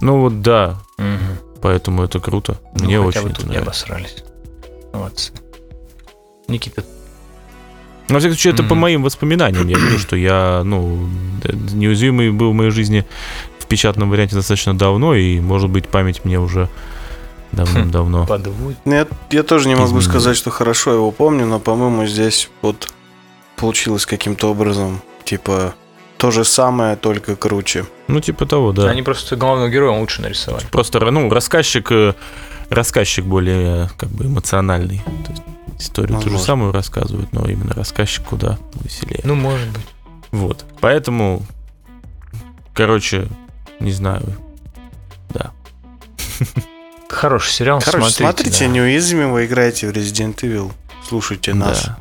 Ну вот да, Мгм. поэтому это круто. Ну, Мне хотя очень бы тут не обосрались. Молодцы. Никита, Во всяком случае, это по Мгм. моим воспоминаниям. Я говорю, что я, ну, д- неуязвимый был в моей жизни в печатном варианте достаточно давно, и, может быть, память мне уже давным-давно. (laughs) Подводит. Ну, Я, я тоже не могу сказать, что хорошо его помню, но, по-моему, здесь вот получилось каким-то образом, типа, то же самое, только круче. Ну, типа того, да. Они просто главного героя лучше нарисовали. Просто, ну, рассказчик, э, рассказчик более, как бы, эмоциональный. То есть историю ту же Возможно. самую рассказывают, но именно рассказчик куда веселее. Ну, может быть. Вот. Поэтому, короче, не знаю. Да. (laughs) Хороший сериал, Короче, смотрите. смотрите, да. неуязвимого, играйте в Resident Evil, слушайте нас, Да.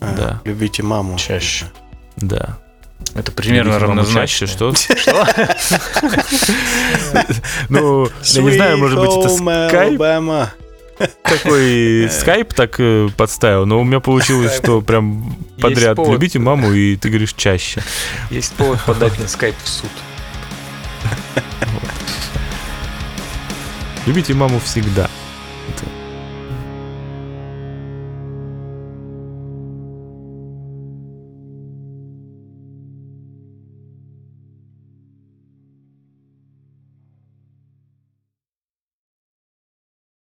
э, да. любите маму. Чаще. Да. Это примерно равнозначно. Что? Что? (laughs) Ну, я не знаю, может быть, это скайп такой (laughs) скайп так э, подставил, но у меня получилось, что прям подряд любите маму, и ты говоришь чаще. Есть повод подать на скайп в суд. (laughs) Любите маму всегда.